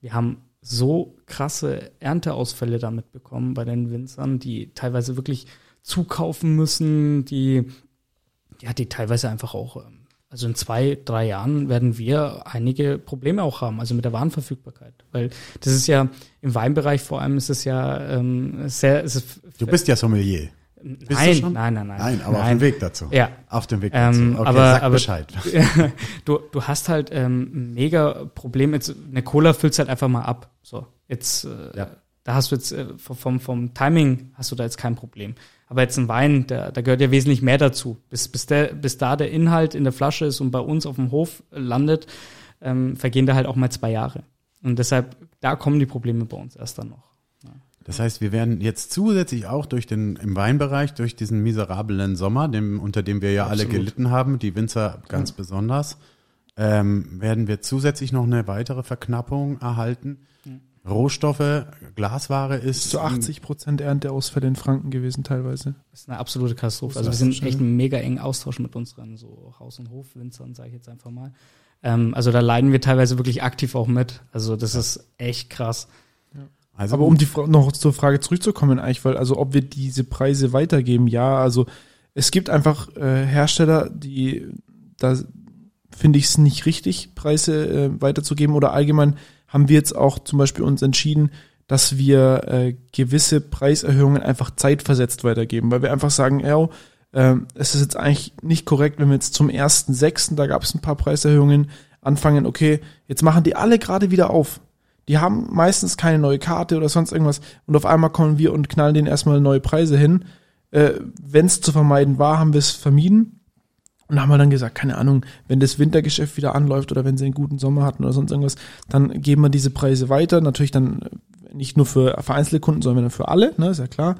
Wir haben so krasse Ernteausfälle damit bekommen bei den Winzern, die teilweise wirklich zukaufen müssen, die, ja, die teilweise einfach auch ähm, also in zwei, drei Jahren werden wir einige Probleme auch haben, also mit der Warenverfügbarkeit. Weil das ist ja im Weinbereich vor allem ist es ja ähm, sehr. Es du bist ja Sommelier. Bist nein, nein, nein, nein. Nein, aber nein. auf dem Weg dazu. Ja. Auf dem Weg dazu. Ähm, okay, aber, sag aber, Bescheid. du, du hast halt ähm, mega Problem. Jetzt, eine Cola füllst halt einfach mal ab. So, jetzt, äh, ja. Da hast du jetzt äh, vom, vom Timing hast du da jetzt kein Problem. Aber jetzt ein Wein, da, da gehört ja wesentlich mehr dazu. Bis, bis, der, bis da der Inhalt in der Flasche ist und bei uns auf dem Hof landet, ähm, vergehen da halt auch mal zwei Jahre. Und deshalb, da kommen die Probleme bei uns erst dann noch. Ja. Das heißt, wir werden jetzt zusätzlich auch durch den, im Weinbereich, durch diesen miserablen Sommer, dem, unter dem wir ja Absolut. alle gelitten haben, die Winzer ganz ja. besonders, ähm, werden wir zusätzlich noch eine weitere Verknappung erhalten. Rohstoffe, Glasware ist. Zu 80 Prozent Ernteausfälle in Franken gewesen teilweise. Das ist eine absolute Katastrophe. Also wir sind echt ein mega engen Austausch mit unseren so Haus- und Hofwinzern, sage ich jetzt einfach mal. Ähm, also da leiden wir teilweise wirklich aktiv auch mit. Also das ja. ist echt krass. Ja. Also Aber um die noch zur Frage zurückzukommen, eigentlich, weil also ob wir diese Preise weitergeben, ja, also es gibt einfach äh, Hersteller, die da finde ich es nicht richtig, Preise äh, weiterzugeben oder allgemein haben wir jetzt auch zum Beispiel uns entschieden, dass wir äh, gewisse Preiserhöhungen einfach zeitversetzt weitergeben, weil wir einfach sagen, ja, äh, es ist jetzt eigentlich nicht korrekt, wenn wir jetzt zum ersten sechsten, da gab es ein paar Preiserhöhungen, anfangen, okay, jetzt machen die alle gerade wieder auf. Die haben meistens keine neue Karte oder sonst irgendwas und auf einmal kommen wir und knallen denen erstmal neue Preise hin. Äh, wenn es zu vermeiden war, haben wir es vermieden und haben wir dann gesagt, keine Ahnung, wenn das Wintergeschäft wieder anläuft oder wenn sie einen guten Sommer hatten oder sonst irgendwas, dann geben wir diese Preise weiter. Natürlich dann äh, nicht nur für vereinzelte Kunden, sondern für alle, ne, ist ja klar.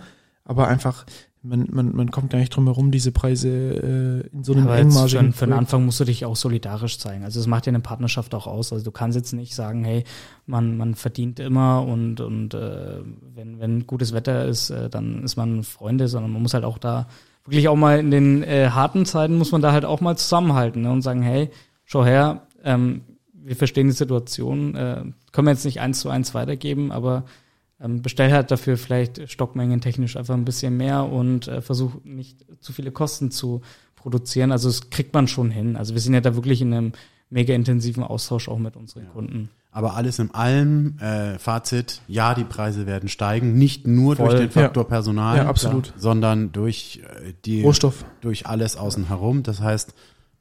Aber einfach, man, man, man kommt gar nicht drum herum, diese Preise äh, in so einem Aber engmaschigen... Für den Anfang musst du dich auch solidarisch zeigen. Also es macht ja eine Partnerschaft auch aus. Also du kannst jetzt nicht sagen, hey, man, man verdient immer und, und äh, wenn, wenn gutes Wetter ist, äh, dann ist man Freunde, sondern man muss halt auch da wirklich auch mal in den äh, harten Zeiten muss man da halt auch mal zusammenhalten ne, und sagen, hey, schau her, ähm, wir verstehen die Situation, äh, können wir jetzt nicht eins zu eins weitergeben, aber ähm, bestell halt dafür vielleicht Stockmengen technisch einfach ein bisschen mehr und äh, versuche nicht zu viele Kosten zu produzieren. Also das kriegt man schon hin. Also wir sind ja da wirklich in einem mega intensiven Austausch auch mit unseren ja. Kunden. Aber alles in allem, äh, Fazit, ja, die Preise werden steigen, nicht nur Voll, durch den Faktor ja. Personal, ja, absolut. sondern durch äh, die Rohstoff. durch alles außen herum. Das heißt,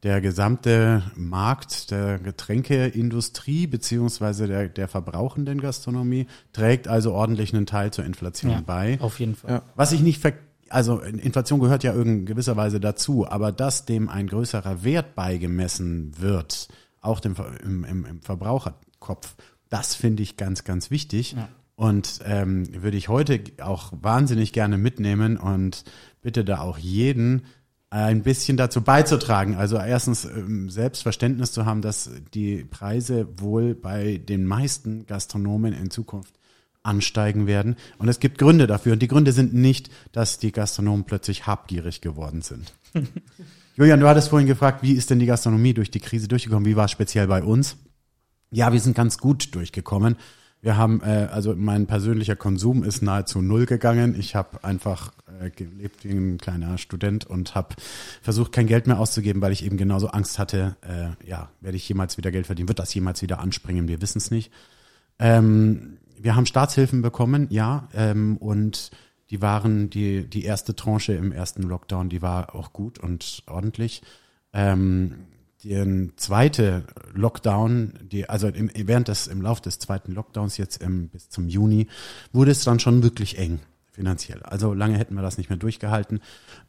der gesamte Markt der Getränkeindustrie beziehungsweise der, der verbrauchenden Gastronomie trägt also ordentlich einen Teil zur Inflation ja, bei. Auf jeden Fall. Ja. Was ich nicht ver also Inflation gehört ja in gewisser Weise dazu, aber dass dem ein größerer Wert beigemessen wird, auch dem, im, im, im Verbraucherkopf, das finde ich ganz, ganz wichtig. Ja. Und ähm, würde ich heute auch wahnsinnig gerne mitnehmen und bitte da auch jeden ein bisschen dazu beizutragen. Also erstens ähm, Selbstverständnis zu haben, dass die Preise wohl bei den meisten Gastronomen in Zukunft ansteigen werden. Und es gibt Gründe dafür. Und die Gründe sind nicht, dass die Gastronomen plötzlich habgierig geworden sind. Julian, du hattest vorhin gefragt, wie ist denn die Gastronomie durch die Krise durchgekommen? Wie war es speziell bei uns? Ja, wir sind ganz gut durchgekommen. Wir haben, äh, also mein persönlicher Konsum ist nahezu null gegangen. Ich habe einfach äh, gelebt wie ein kleiner Student und habe versucht, kein Geld mehr auszugeben, weil ich eben genauso Angst hatte, äh, ja, werde ich jemals wieder Geld verdienen? Wird das jemals wieder anspringen? Wir wissen es nicht. Ähm, wir haben Staatshilfen bekommen, ja, ähm, und die waren die, die erste Tranche im ersten Lockdown, die war auch gut und ordentlich. Ähm, den zweite Lockdown, die, also im, während des, im Lauf des zweiten Lockdowns jetzt im, bis zum Juni, wurde es dann schon wirklich eng finanziell. Also lange hätten wir das nicht mehr durchgehalten.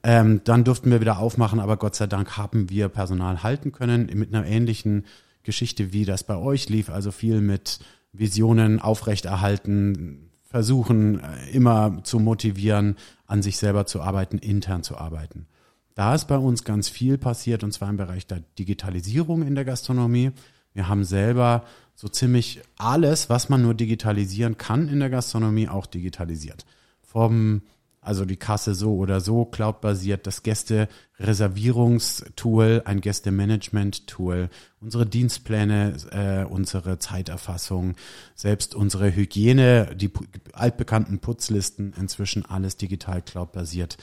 Ähm, dann durften wir wieder aufmachen, aber Gott sei Dank haben wir Personal halten können mit einer ähnlichen Geschichte, wie das bei euch lief. Also viel mit Visionen aufrechterhalten, versuchen äh, immer zu motivieren, an sich selber zu arbeiten, intern zu arbeiten. Da ist bei uns ganz viel passiert und zwar im Bereich der Digitalisierung in der Gastronomie. Wir haben selber so ziemlich alles, was man nur digitalisieren kann in der Gastronomie, auch digitalisiert. Vom, also die Kasse so oder so, cloudbasiert, das Gäste-Reservierungstool, ein Gäste-Management-Tool, unsere Dienstpläne, äh, unsere Zeiterfassung, selbst unsere Hygiene, die altbekannten Putzlisten, inzwischen alles digital cloudbasiert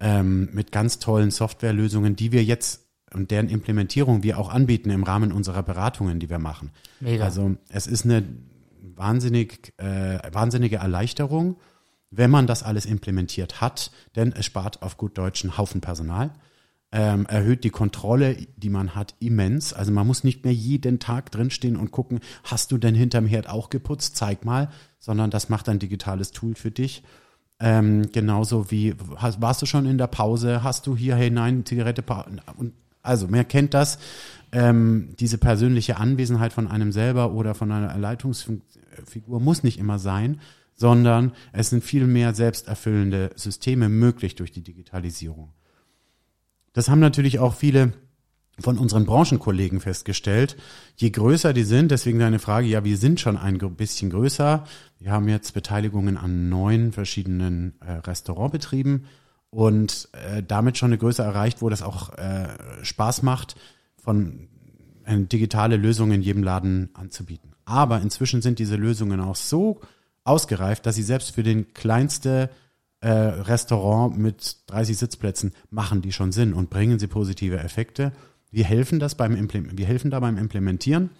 ähm, mit ganz tollen Softwarelösungen, die wir jetzt und deren Implementierung wir auch anbieten im Rahmen unserer Beratungen, die wir machen. Mega. Also es ist eine wahnsinnig, äh, wahnsinnige Erleichterung, wenn man das alles implementiert hat, denn es spart auf gut Deutsch einen Haufen Personal, ähm, erhöht die Kontrolle, die man hat, immens. Also man muss nicht mehr jeden Tag drinstehen und gucken, hast du denn hinterm Herd auch geputzt? Zeig mal, sondern das macht ein digitales Tool für dich. Ähm, genauso wie, hast, warst du schon in der Pause? Hast du hier hinein Zigarette? Und, also, wer kennt das? Ähm, diese persönliche Anwesenheit von einem selber oder von einer Leitungsfigur muss nicht immer sein, sondern es sind viel mehr selbsterfüllende Systeme möglich durch die Digitalisierung. Das haben natürlich auch viele von unseren Branchenkollegen festgestellt. Je größer die sind, deswegen deine Frage, ja, wir sind schon ein bisschen größer. Wir haben jetzt Beteiligungen an neun verschiedenen äh, Restaurantbetrieben und äh, damit schon eine Größe erreicht, wo das auch äh, Spaß macht, von äh, digitale Lösungen in jedem Laden anzubieten. Aber inzwischen sind diese Lösungen auch so ausgereift, dass sie selbst für den kleinste äh, Restaurant mit 30 Sitzplätzen machen die schon Sinn und bringen sie positive Effekte. Wir helfen das beim wir helfen da beim Implementieren.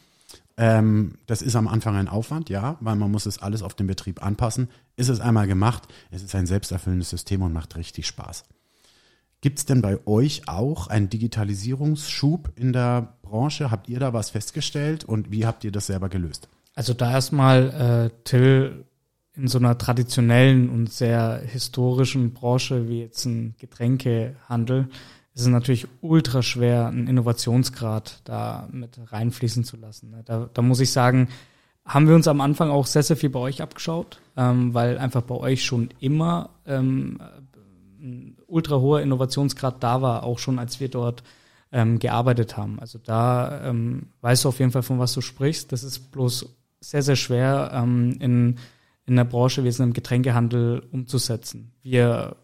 Ähm, das ist am Anfang ein Aufwand, ja, weil man muss es alles auf den Betrieb anpassen. Ist es einmal gemacht, es ist ein selbsterfüllendes System und macht richtig Spaß. Gibt es denn bei euch auch einen Digitalisierungsschub in der Branche? Habt ihr da was festgestellt und wie habt ihr das selber gelöst? Also da erstmal, äh, Till, in so einer traditionellen und sehr historischen Branche wie jetzt ein Getränkehandel ist es natürlich ultra schwer, einen Innovationsgrad da mit reinfließen zu lassen. Ne? Da, da muss ich sagen, haben wir uns am Anfang auch sehr, sehr viel bei euch abgeschaut, ähm, weil einfach bei euch schon immer ähm, ein ultra hoher Innovationsgrad da war, auch schon als wir dort ähm, gearbeitet haben. Also da ähm, weißt du auf jeden Fall, von was du sprichst. Das ist bloß sehr, sehr schwer ähm, in, in der Branche wie es im Getränkehandel umzusetzen. Wir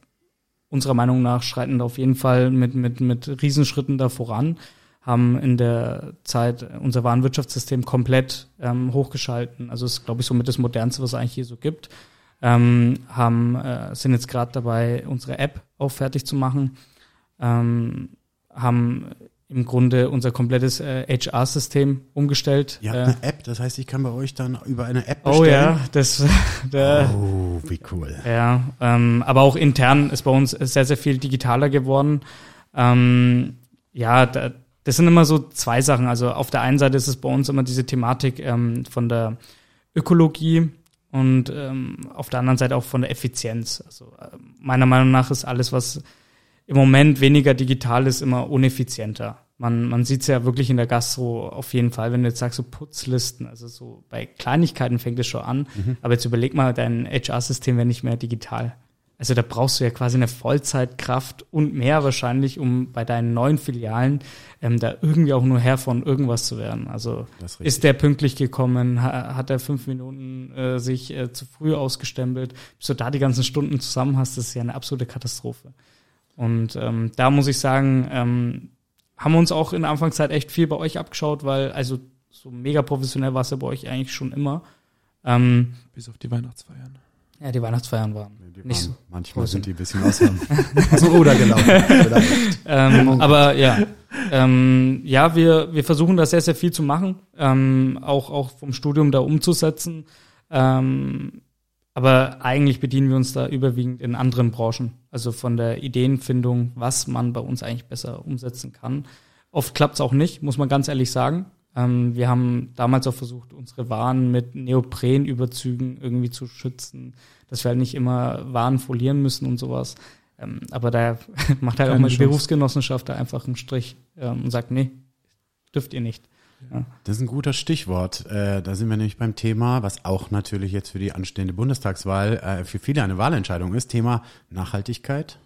unserer Meinung nach schreiten da auf jeden Fall mit, mit, mit Riesenschritten da voran, haben in der Zeit unser Warenwirtschaftssystem komplett ähm, hochgeschalten. Also ist, glaube ich, somit das Modernste, was es eigentlich hier so gibt. ähm, haben, äh, sind jetzt gerade dabei, unsere App auch fertig zu machen, ähm, haben im Grunde unser komplettes äh, HR-System umgestellt. Ihr habt äh, eine App, das heißt, ich kann bei euch dann über eine App Oh bestellen. ja, das, der, Oh, wie cool. ja, ähm, aber auch intern ist bei uns sehr, sehr viel digitaler geworden. Ähm, ja, da, das sind immer so zwei Sachen. Also auf der einen Seite ist es bei uns immer diese Thematik ähm, von der Ökologie und ähm, auf der anderen Seite auch von der Effizienz. Also äh, meiner Meinung nach ist alles, was im Moment weniger digital ist, immer uneffizienter. Man, man sieht es ja wirklich in der Gastro auf jeden Fall, wenn du jetzt sagst, so Putzlisten, also so bei Kleinigkeiten fängt es schon an, aber jetzt überleg mal, dein HR-System wäre nicht mehr digital. Also da brauchst du ja quasi eine Vollzeitkraft und mehr wahrscheinlich, um bei deinen neuen Filialen ähm, da irgendwie auch nur Herr von irgendwas zu werden. Also ist ist der pünktlich gekommen, ha, hat er fünf Minuten äh, sich äh, zu früh ausgestempelt, bis du da die ganzen Stunden zusammen hast, das ist ja eine absolute Katastrophe. Und ähm, da muss ich sagen, ähm, haben wir uns auch in der Anfangszeit echt viel bei euch abgeschaut, weil also so mega professionell war es ja bei euch eigentlich schon immer. Ähm, Bis auf die Weihnachtsfeiern. ja, die Weihnachtsfeiern waren Die nicht so. waren- Manchmal sind die ein bisschen aus dem, Ruder gelaufen. Vielleicht. Ähm, aber ja, ähm, ja, wir, wir versuchen da sehr, sehr viel zu machen, ähm, auch, auch vom Studium da umzusetzen. Ähm, aber eigentlich bedienen wir uns da überwiegend in anderen Branchen. Also von der Ideenfindung, was man bei uns eigentlich besser umsetzen kann. Oft klappt es auch nicht, muss man ganz ehrlich sagen. Ähm, wir haben damals auch versucht, unsere Waren mit Neoprenüberzügen irgendwie zu schützen, dass wir halt nicht immer Waren folieren müssen und sowas. Ähm, aber da macht halt auch Keine mal die. Berufsgenossenschaft da einfach einen Strich ähm, und sagt, nee, dürft ihr nicht. Das ist ein guter Stichwort. Äh, da sind wir nämlich beim Thema, was auch natürlich jetzt für die anstehende Bundestagswahl äh, für viele eine Wahlentscheidung ist, Thema Nachhaltigkeit,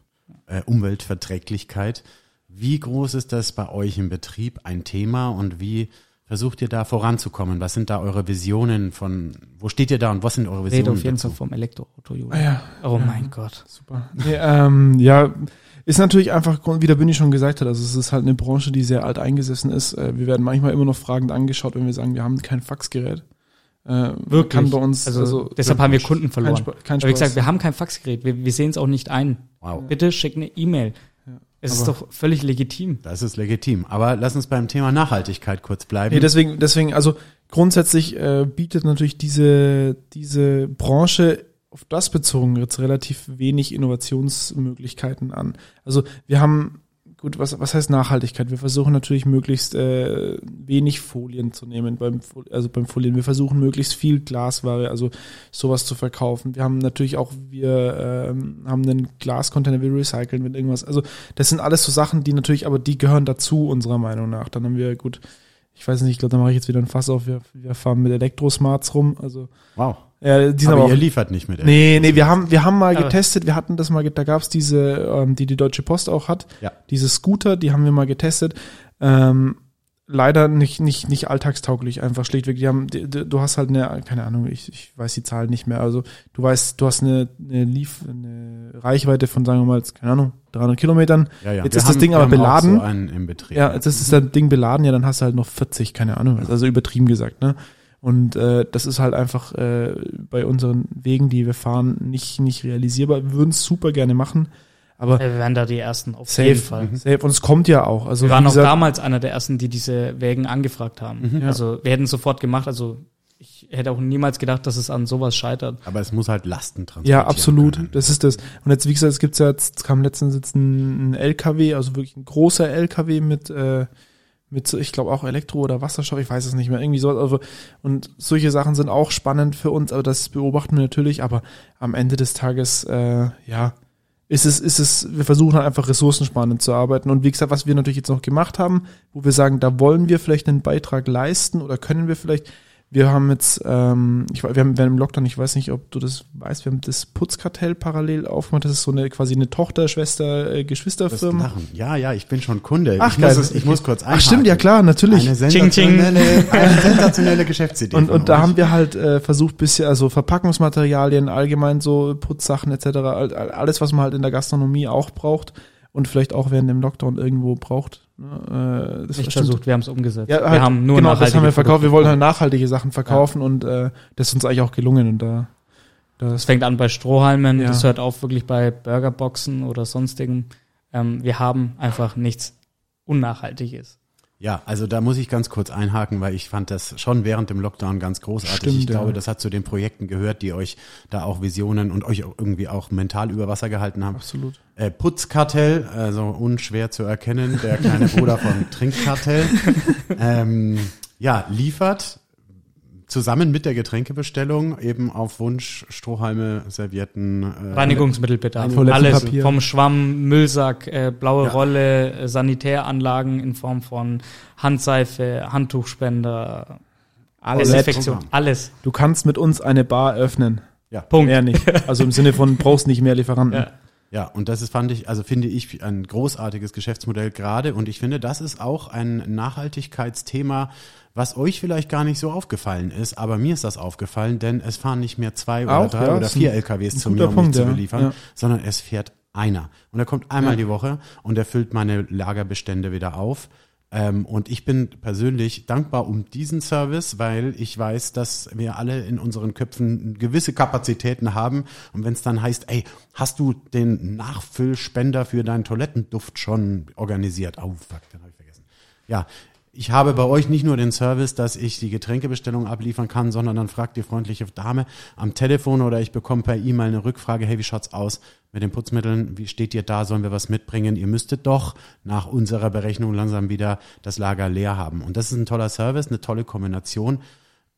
äh, Umweltverträglichkeit. Wie groß ist das bei euch im Betrieb ein Thema und wie versucht ihr da voranzukommen? Was sind da eure Visionen von, wo steht ihr da und was sind eure Rede Visionen auf jeden dazu? Fall vom Elektroauto. Ah ja. Oh Ja. mein Gott. Super. Nee, ähm, ja, ist natürlich einfach, wie der Bündi schon gesagt hat, also es ist halt eine Branche, die sehr alt eingesessen ist. Äh, Wir werden manchmal immer noch fragend angeschaut, wenn wir sagen, wir haben kein Faxgerät. Äh, Wirklich. Kann bei uns, Also, deshalb haben wir Kunden verloren. Kein, Spa kein Aber wie Spaß. gesagt, wir haben kein Faxgerät. Wir, wir sehen es auch nicht ein. Wow. Bitte schick eine E-Mail. Ja. Es ist doch völlig legitim. Das ist legitim. Aber lass uns beim Thema Nachhaltigkeit kurz bleiben. Nee, deswegen, deswegen, also grundsätzlich äh, bietet natürlich diese, diese Branche auf das bezogen jetzt relativ wenig Innovationsmöglichkeiten an. Also wir haben, gut, was, was heißt Nachhaltigkeit? Wir versuchen natürlich möglichst äh, wenig Folien zu nehmen beim, also beim Folien. Wir versuchen möglichst viel Glasware, also sowas zu verkaufen. Wir haben natürlich auch, wir ähm, haben einen Glascontainer, wir recyceln mit irgendwas. Also das sind alles so Sachen, die natürlich, aber die gehören dazu unserer Meinung nach. Dann haben wir, gut, ich weiß nicht, ich glaube, da mache ich jetzt wieder ein Fass auf. Wir, wir fahren mit Elektrosmarts rum. Also Wow. ja, die sind Aber aber, auch, ihr liefert nicht mit. Nee, nee, wir haben, wir haben mal Aber- getestet, wir hatten das mal, da gab's diese, ähm, die die Deutsche Post auch hat, Ja. diese Scooter, die haben wir mal getestet. Ähm, leider nicht, nicht, nicht alltagstauglich, einfach schlichtweg. Die haben, die, die, du hast halt eine, keine Ahnung, ich, ich weiß die Zahlen nicht mehr. Also du weißt, du hast eine, eine, Lief, eine Reichweite von, sagen wir mal, jetzt, keine Ahnung, 300 Kilometern. Ja, ja. Jetzt Wir ist das haben- Ding wir aber beladen. So einen im Betrieb. Ja, jetzt ist das Ding beladen, ja, dann hast du halt noch 40, keine Ahnung, also übertrieben gesagt, ne? Und äh, das ist halt einfach äh, bei unseren Wegen, die wir fahren, nicht, nicht realisierbar. Wir würden es super gerne machen, aber Wir werden da die Ersten auf safe, jeden Fall. safe. Und es kommt ja auch. Also Wir waren auch damals einer der Ersten, die diese Wägen angefragt haben. Ja. Also wir hätten es sofort gemacht. Also ich hätte auch niemals gedacht, dass es an sowas scheitert. Aber es muss halt Lasten transportieren. Ja, absolut. Können. Das ist das. Und jetzt, wie gesagt, es gibt's ja jetzt, es kam letztens jetzt ein, ein LKW, also wirklich ein großer LKW mit, äh, mit, so, ich glaube auch Elektro oder Wasserstoff, ich weiß es nicht mehr, irgendwie so. Also, und solche Sachen sind auch spannend für uns, aber das beobachten wir natürlich, aber am Ende des Tages, äh, ja, ist es, ist es, wir versuchen halt einfach ressourcensparend zu arbeiten. Und wie gesagt, was wir natürlich jetzt noch gemacht haben, wo wir sagen, da wollen wir vielleicht einen Beitrag leisten oder können wir vielleicht, wir haben jetzt, ähm, ich, wir haben während dem Lockdown, ich weiß nicht, ob du das weißt, wir haben das Putzkartell parallel aufgemacht. Das ist so eine quasi eine Tochter, Schwester, äh, Geschwisterfirma. Ja, ja, ich bin schon Kunde. Ach, ich, muss geil. es, ich muss kurz Ach stimmt, ja einhaken. klar, natürlich. Eine Ching, ching. sensationelle, eine sensationelle Geschäftsidee. Und, und da euch. haben wir halt äh, versucht, bisschen, also Verpackungsmaterialien, allgemein so Putzsachen etc., all- all- alles, was man halt in der Gastronomie auch braucht und vielleicht auch während dem Lockdown irgendwo braucht. Ne? Äh, das Nicht versucht, wir haben es umgesetzt. Ja, halt, wir haben nur genau, das nachhaltige haben wir verkauft. Wir Produkte. wollen halt nachhaltige Sachen verkaufen und äh, das ist uns eigentlich auch gelungen und da Das fängt an bei Strohhalmen, ja. das hört auf wirklich bei Burgerboxen oder sonstigen. Ähm, wir haben einfach nichts Unnachhaltiges. Ja, also da muss ich ganz kurz einhaken, weil ich fand das schon während dem Lockdown ganz großartig. Stimmt, ich glaube, das hat zu den Projekten gehört, die euch da auch Visionen und euch irgendwie auch mental über Wasser gehalten haben. Absolut. Äh, Putzkartell, also unschwer zu erkennen, der kleine Bruder von Trinkkartell, ähm, ja, liefert zusammen mit der Getränkebestellung eben auf Wunsch Strohhalme, Servietten, äh, Reinigungsmittelbedarf, alles vom Schwamm, Müllsack, äh, blaue ja. Rolle, äh, Sanitäranlagen in Form von Handseife, Handtuchspender, alles. Desinfektion, alles. Du kannst mit uns eine Bar öffnen. Ja, Punkt. Mehr nicht. Also im Sinne von brauchst nicht mehr Lieferanten. Ja. Ja, und das ist, fand ich, also finde ich ein großartiges Geschäftsmodell gerade. Und ich finde, das ist auch ein Nachhaltigkeitsthema, was euch vielleicht gar nicht so aufgefallen ist, aber mir ist das aufgefallen, denn es fahren nicht mehr zwei oder auch, drei ja, oder vier LKWs zu mir, um Punkt, mich zu beliefern, ja. sondern es fährt einer. Und er kommt einmal ja. die Woche und er füllt meine Lagerbestände wieder auf. Ähm, und ich bin persönlich dankbar um diesen Service, weil ich weiß, dass wir alle in unseren Köpfen gewisse Kapazitäten haben. Und wenn es dann heißt, ey, hast du den Nachfüllspender für deinen Toilettenduft schon organisiert? Oh, fuck, den habe ich vergessen. Ja, ich habe bei euch nicht nur den Service, dass ich die Getränkebestellung abliefern kann, sondern dann fragt die freundliche Dame am Telefon oder ich bekomme per E-Mail eine Rückfrage, hey, wie schaut's aus mit den Putzmitteln? Wie steht ihr da? Sollen wir was mitbringen? Ihr müsstet doch nach unserer Berechnung langsam wieder das Lager leer haben. Und das ist ein toller Service, eine tolle Kombination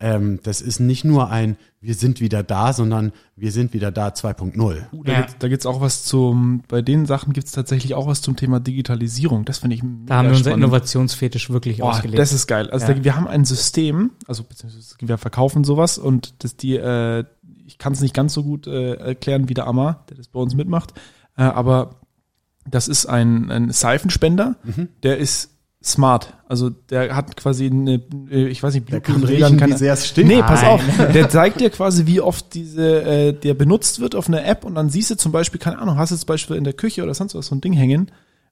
ähm, das ist nicht nur ein Wir sind wieder da, sondern wir sind wieder da 2.0. Uh, da, ja. gibt's, da gibt's auch was zum, bei den Sachen gibt's tatsächlich auch was zum Thema Digitalisierung. Das finde ich Da haben wir unser Innovationsfetisch wirklich oh, ausgelegt. Das ist geil. Also ja. da, wir haben ein System, also beziehungsweise wir verkaufen sowas und das die, äh, ich kann es nicht ganz so gut äh, erklären wie der Amma, der das bei uns mitmacht, äh, aber das ist ein, ein Seifenspender, mhm. der ist smart. Also der hat quasi eine, äh, ich weiß nicht, der kann riechen, kann, wie sehr es stinkt. Nee, pass auf. Der zeigt dir quasi, wie oft diese, äh, der benutzt wird auf einer App und dann siehst du zum Beispiel, keine Ahnung, hast du zum Beispiel in der Küche oder sonst was so ein Ding hängen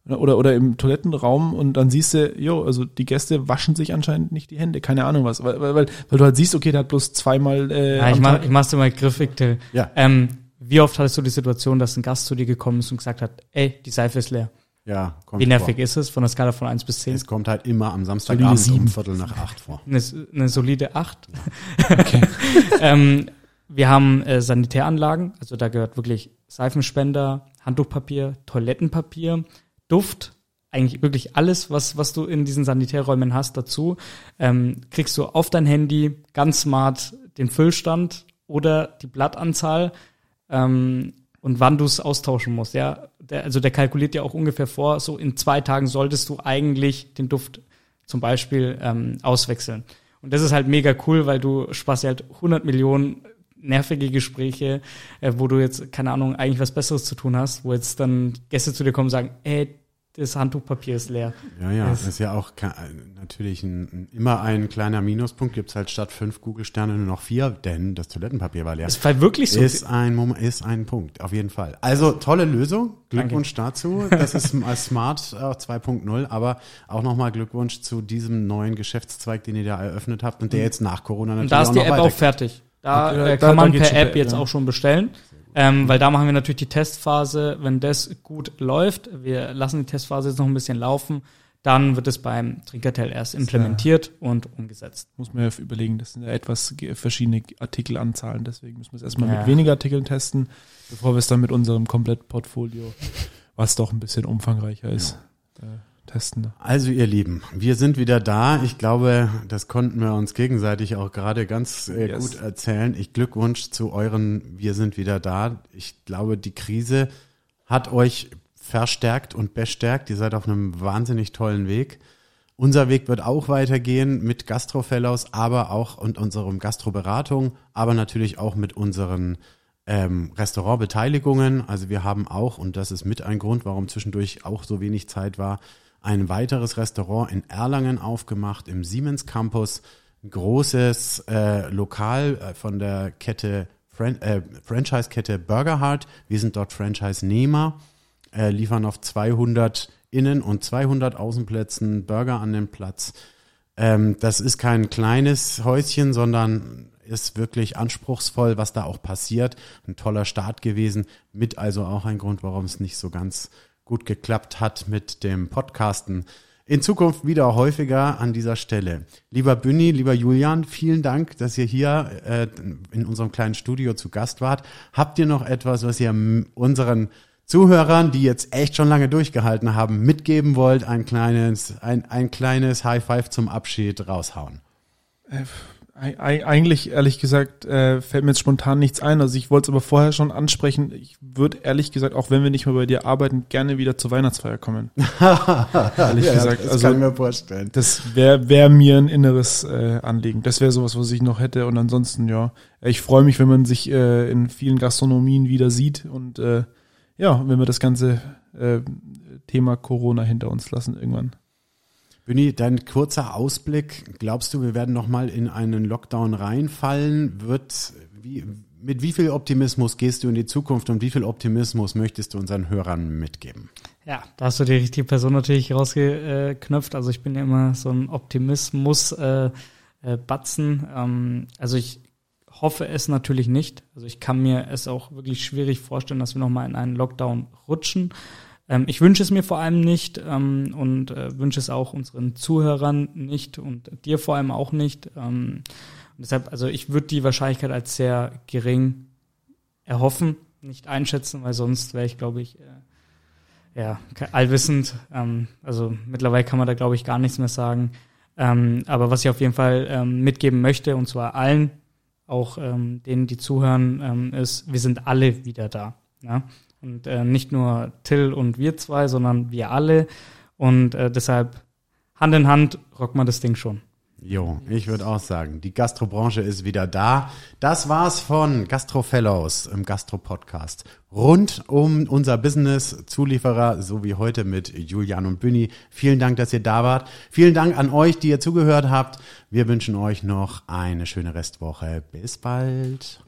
oder, oder im Toilettenraum und dann siehst du, jo, also die Gäste waschen sich anscheinend nicht die Hände, keine Ahnung was, weil, weil, weil, weil du halt siehst, okay, der hat bloß zweimal äh, ja, ich, mach, ich mach's dir mal griffig, Till. Ja. Ähm, wie oft hattest du die Situation, dass ein Gast zu dir gekommen ist und gesagt hat, ey, die Seife ist leer? Ja, kommt Wie nervig vor. ist es von der Skala von 1 bis 10? Es kommt halt immer am Samstagabend solide um Viertel nach 8 vor. Eine, eine solide 8. Okay. ähm, wir haben äh, Sanitäranlagen, also da gehört wirklich Seifenspender, Handtuchpapier, Toilettenpapier, Duft, eigentlich wirklich alles, was, was du in diesen Sanitärräumen hast, dazu. Ähm, kriegst du auf dein Handy ganz smart den Füllstand oder die Blattanzahl. Ähm, und wann du es austauschen musst. Ja, der, also der kalkuliert ja auch ungefähr vor, so in zwei Tagen solltest du eigentlich den Duft zum Beispiel ähm, auswechseln. Und das ist halt mega cool, weil du sparst halt 100 Millionen nervige Gespräche, äh, wo du jetzt, keine Ahnung, eigentlich was Besseres zu tun hast, wo jetzt dann Gäste zu dir kommen und sagen, ey, das Handtuchpapier ist leer. Ja, ja, das ist ja auch natürlich ein, immer ein kleiner Minuspunkt. Gibt es halt statt fünf Google-Sterne nur noch vier, denn das Toilettenpapier war leer. Ist halt wirklich so. Ist ein Moment, ist ein Punkt, auf jeden Fall. Also tolle Lösung. Glückwunsch Danke. dazu. Das ist Smart 2.0, aber auch nochmal Glückwunsch zu diesem neuen Geschäftszweig, den ihr da eröffnet habt und der mhm. jetzt nach Corona natürlich und da ist die App auch fertig. Da, äh, kann da, man per App jetzt ja. auch schon bestellen. Ähm, weil da machen wir natürlich die Testphase. Wenn das gut läuft, wir lassen die Testphase jetzt noch ein bisschen laufen, dann wird es beim Trinkertell erst implementiert ja, und umgesetzt. Muss man ja überlegen, das sind ja etwas verschiedene Artikelanzahlen, deswegen müssen wir es erstmal ja. mit weniger Artikeln testen, bevor wir es dann mit unserem Komplettportfolio, was doch ein bisschen umfangreicher ist, ja. Testen. Also ihr Lieben, wir sind wieder da. Ich glaube, das konnten wir uns gegenseitig auch gerade ganz äh, yes. gut erzählen. Ich Glückwunsch zu euren Wir sind wieder da. Ich glaube, die Krise hat euch verstärkt und bestärkt. Ihr seid auf einem wahnsinnig tollen Weg. Unser Weg wird auch weitergehen mit Gastrofellows, aber auch und unserem Gastroberatung, aber natürlich auch mit unseren ähm, Restaurantbeteiligungen. Also wir haben auch, und das ist mit ein Grund, warum zwischendurch auch so wenig Zeit war, ein weiteres Restaurant in Erlangen aufgemacht, im Siemens Campus. Großes äh, Lokal äh, von der Kette, Fran äh, Franchise-Kette Burgerhard. Wir sind dort Franchise-Nehmer, äh, liefern auf 200 Innen- und 200 Außenplätzen Burger an den Platz. Ähm, das ist kein kleines Häuschen, sondern ist wirklich anspruchsvoll, was da auch passiert. Ein toller Start gewesen, mit also auch ein Grund, warum es nicht so ganz gut geklappt hat mit dem Podcasten. In Zukunft wieder häufiger an dieser Stelle. Lieber Bünni, lieber Julian, vielen Dank, dass ihr hier äh, in unserem kleinen Studio zu Gast wart. Habt ihr noch etwas, was ihr unseren Zuhörern, die jetzt echt schon lange durchgehalten haben, mitgeben wollt? Ein kleines, ein, ein kleines High Five zum Abschied raushauen. Äh, eigentlich, ehrlich gesagt, äh, fällt mir jetzt spontan nichts ein. Also ich wollte es aber vorher schon ansprechen. Ich würde ehrlich gesagt, auch wenn wir nicht mehr bei dir arbeiten, gerne wieder zur Weihnachtsfeier kommen. ehrlich ja, gesagt. Das also, kann ich mir vorstellen. Das wäre wär mir ein inneres äh, Anliegen. Das wäre sowas, was ich noch hätte. Und ansonsten, ja, ich freue mich, wenn man sich äh, in vielen Gastronomien wieder sieht und äh, ja, wenn wir das ganze äh, Thema Corona hinter uns lassen irgendwann. Büni, dein kurzer Ausblick. Glaubst du, wir werden nochmal in einen Lockdown reinfallen? Wird, wie, mit wie viel Optimismus gehst du in die Zukunft und wie viel Optimismus möchtest du unseren Hörern mitgeben? Ja, da hast du die richtige Person natürlich rausgeknöpft. Also ich bin ja immer so ein Optimismus äh, äh, Batzen. Ähm, also ich hoffe es natürlich nicht. Also ich kann mir es auch wirklich schwierig vorstellen, dass wir nochmal in einen Lockdown rutschen. Ähm, ich wünsche es mir vor allem nicht ähm, und äh, wünsche es auch unseren Zuhörern nicht und dir vor allem auch nicht. Ähm, deshalb, also ich würde die Wahrscheinlichkeit als sehr gering erhoffen, nicht einschätzen, weil sonst wäre ich, glaube ich, äh, ja, allwissend. Ähm, also mittlerweile kann man da, glaube ich, gar nichts mehr sagen. Ähm, aber was ich auf jeden Fall ähm, mitgeben möchte, und zwar allen, auch denen, die zuhören, ist, wir sind alle wieder da. Ja? Und äh, nicht nur Till und wir zwei, sondern wir alle. Und äh, deshalb Hand in Hand rocken wir das Ding schon. Jo, ich würde auch sagen, die Gastrobranche ist wieder da. Das war's von Gastro Fellows im Gastro Podcast. Rund um unser Business Zulieferer, so wie heute mit Julian und Büni. Vielen Dank, dass ihr da wart. Vielen Dank an euch, die ihr zugehört habt. Wir wünschen euch noch eine schöne Restwoche. Bis bald.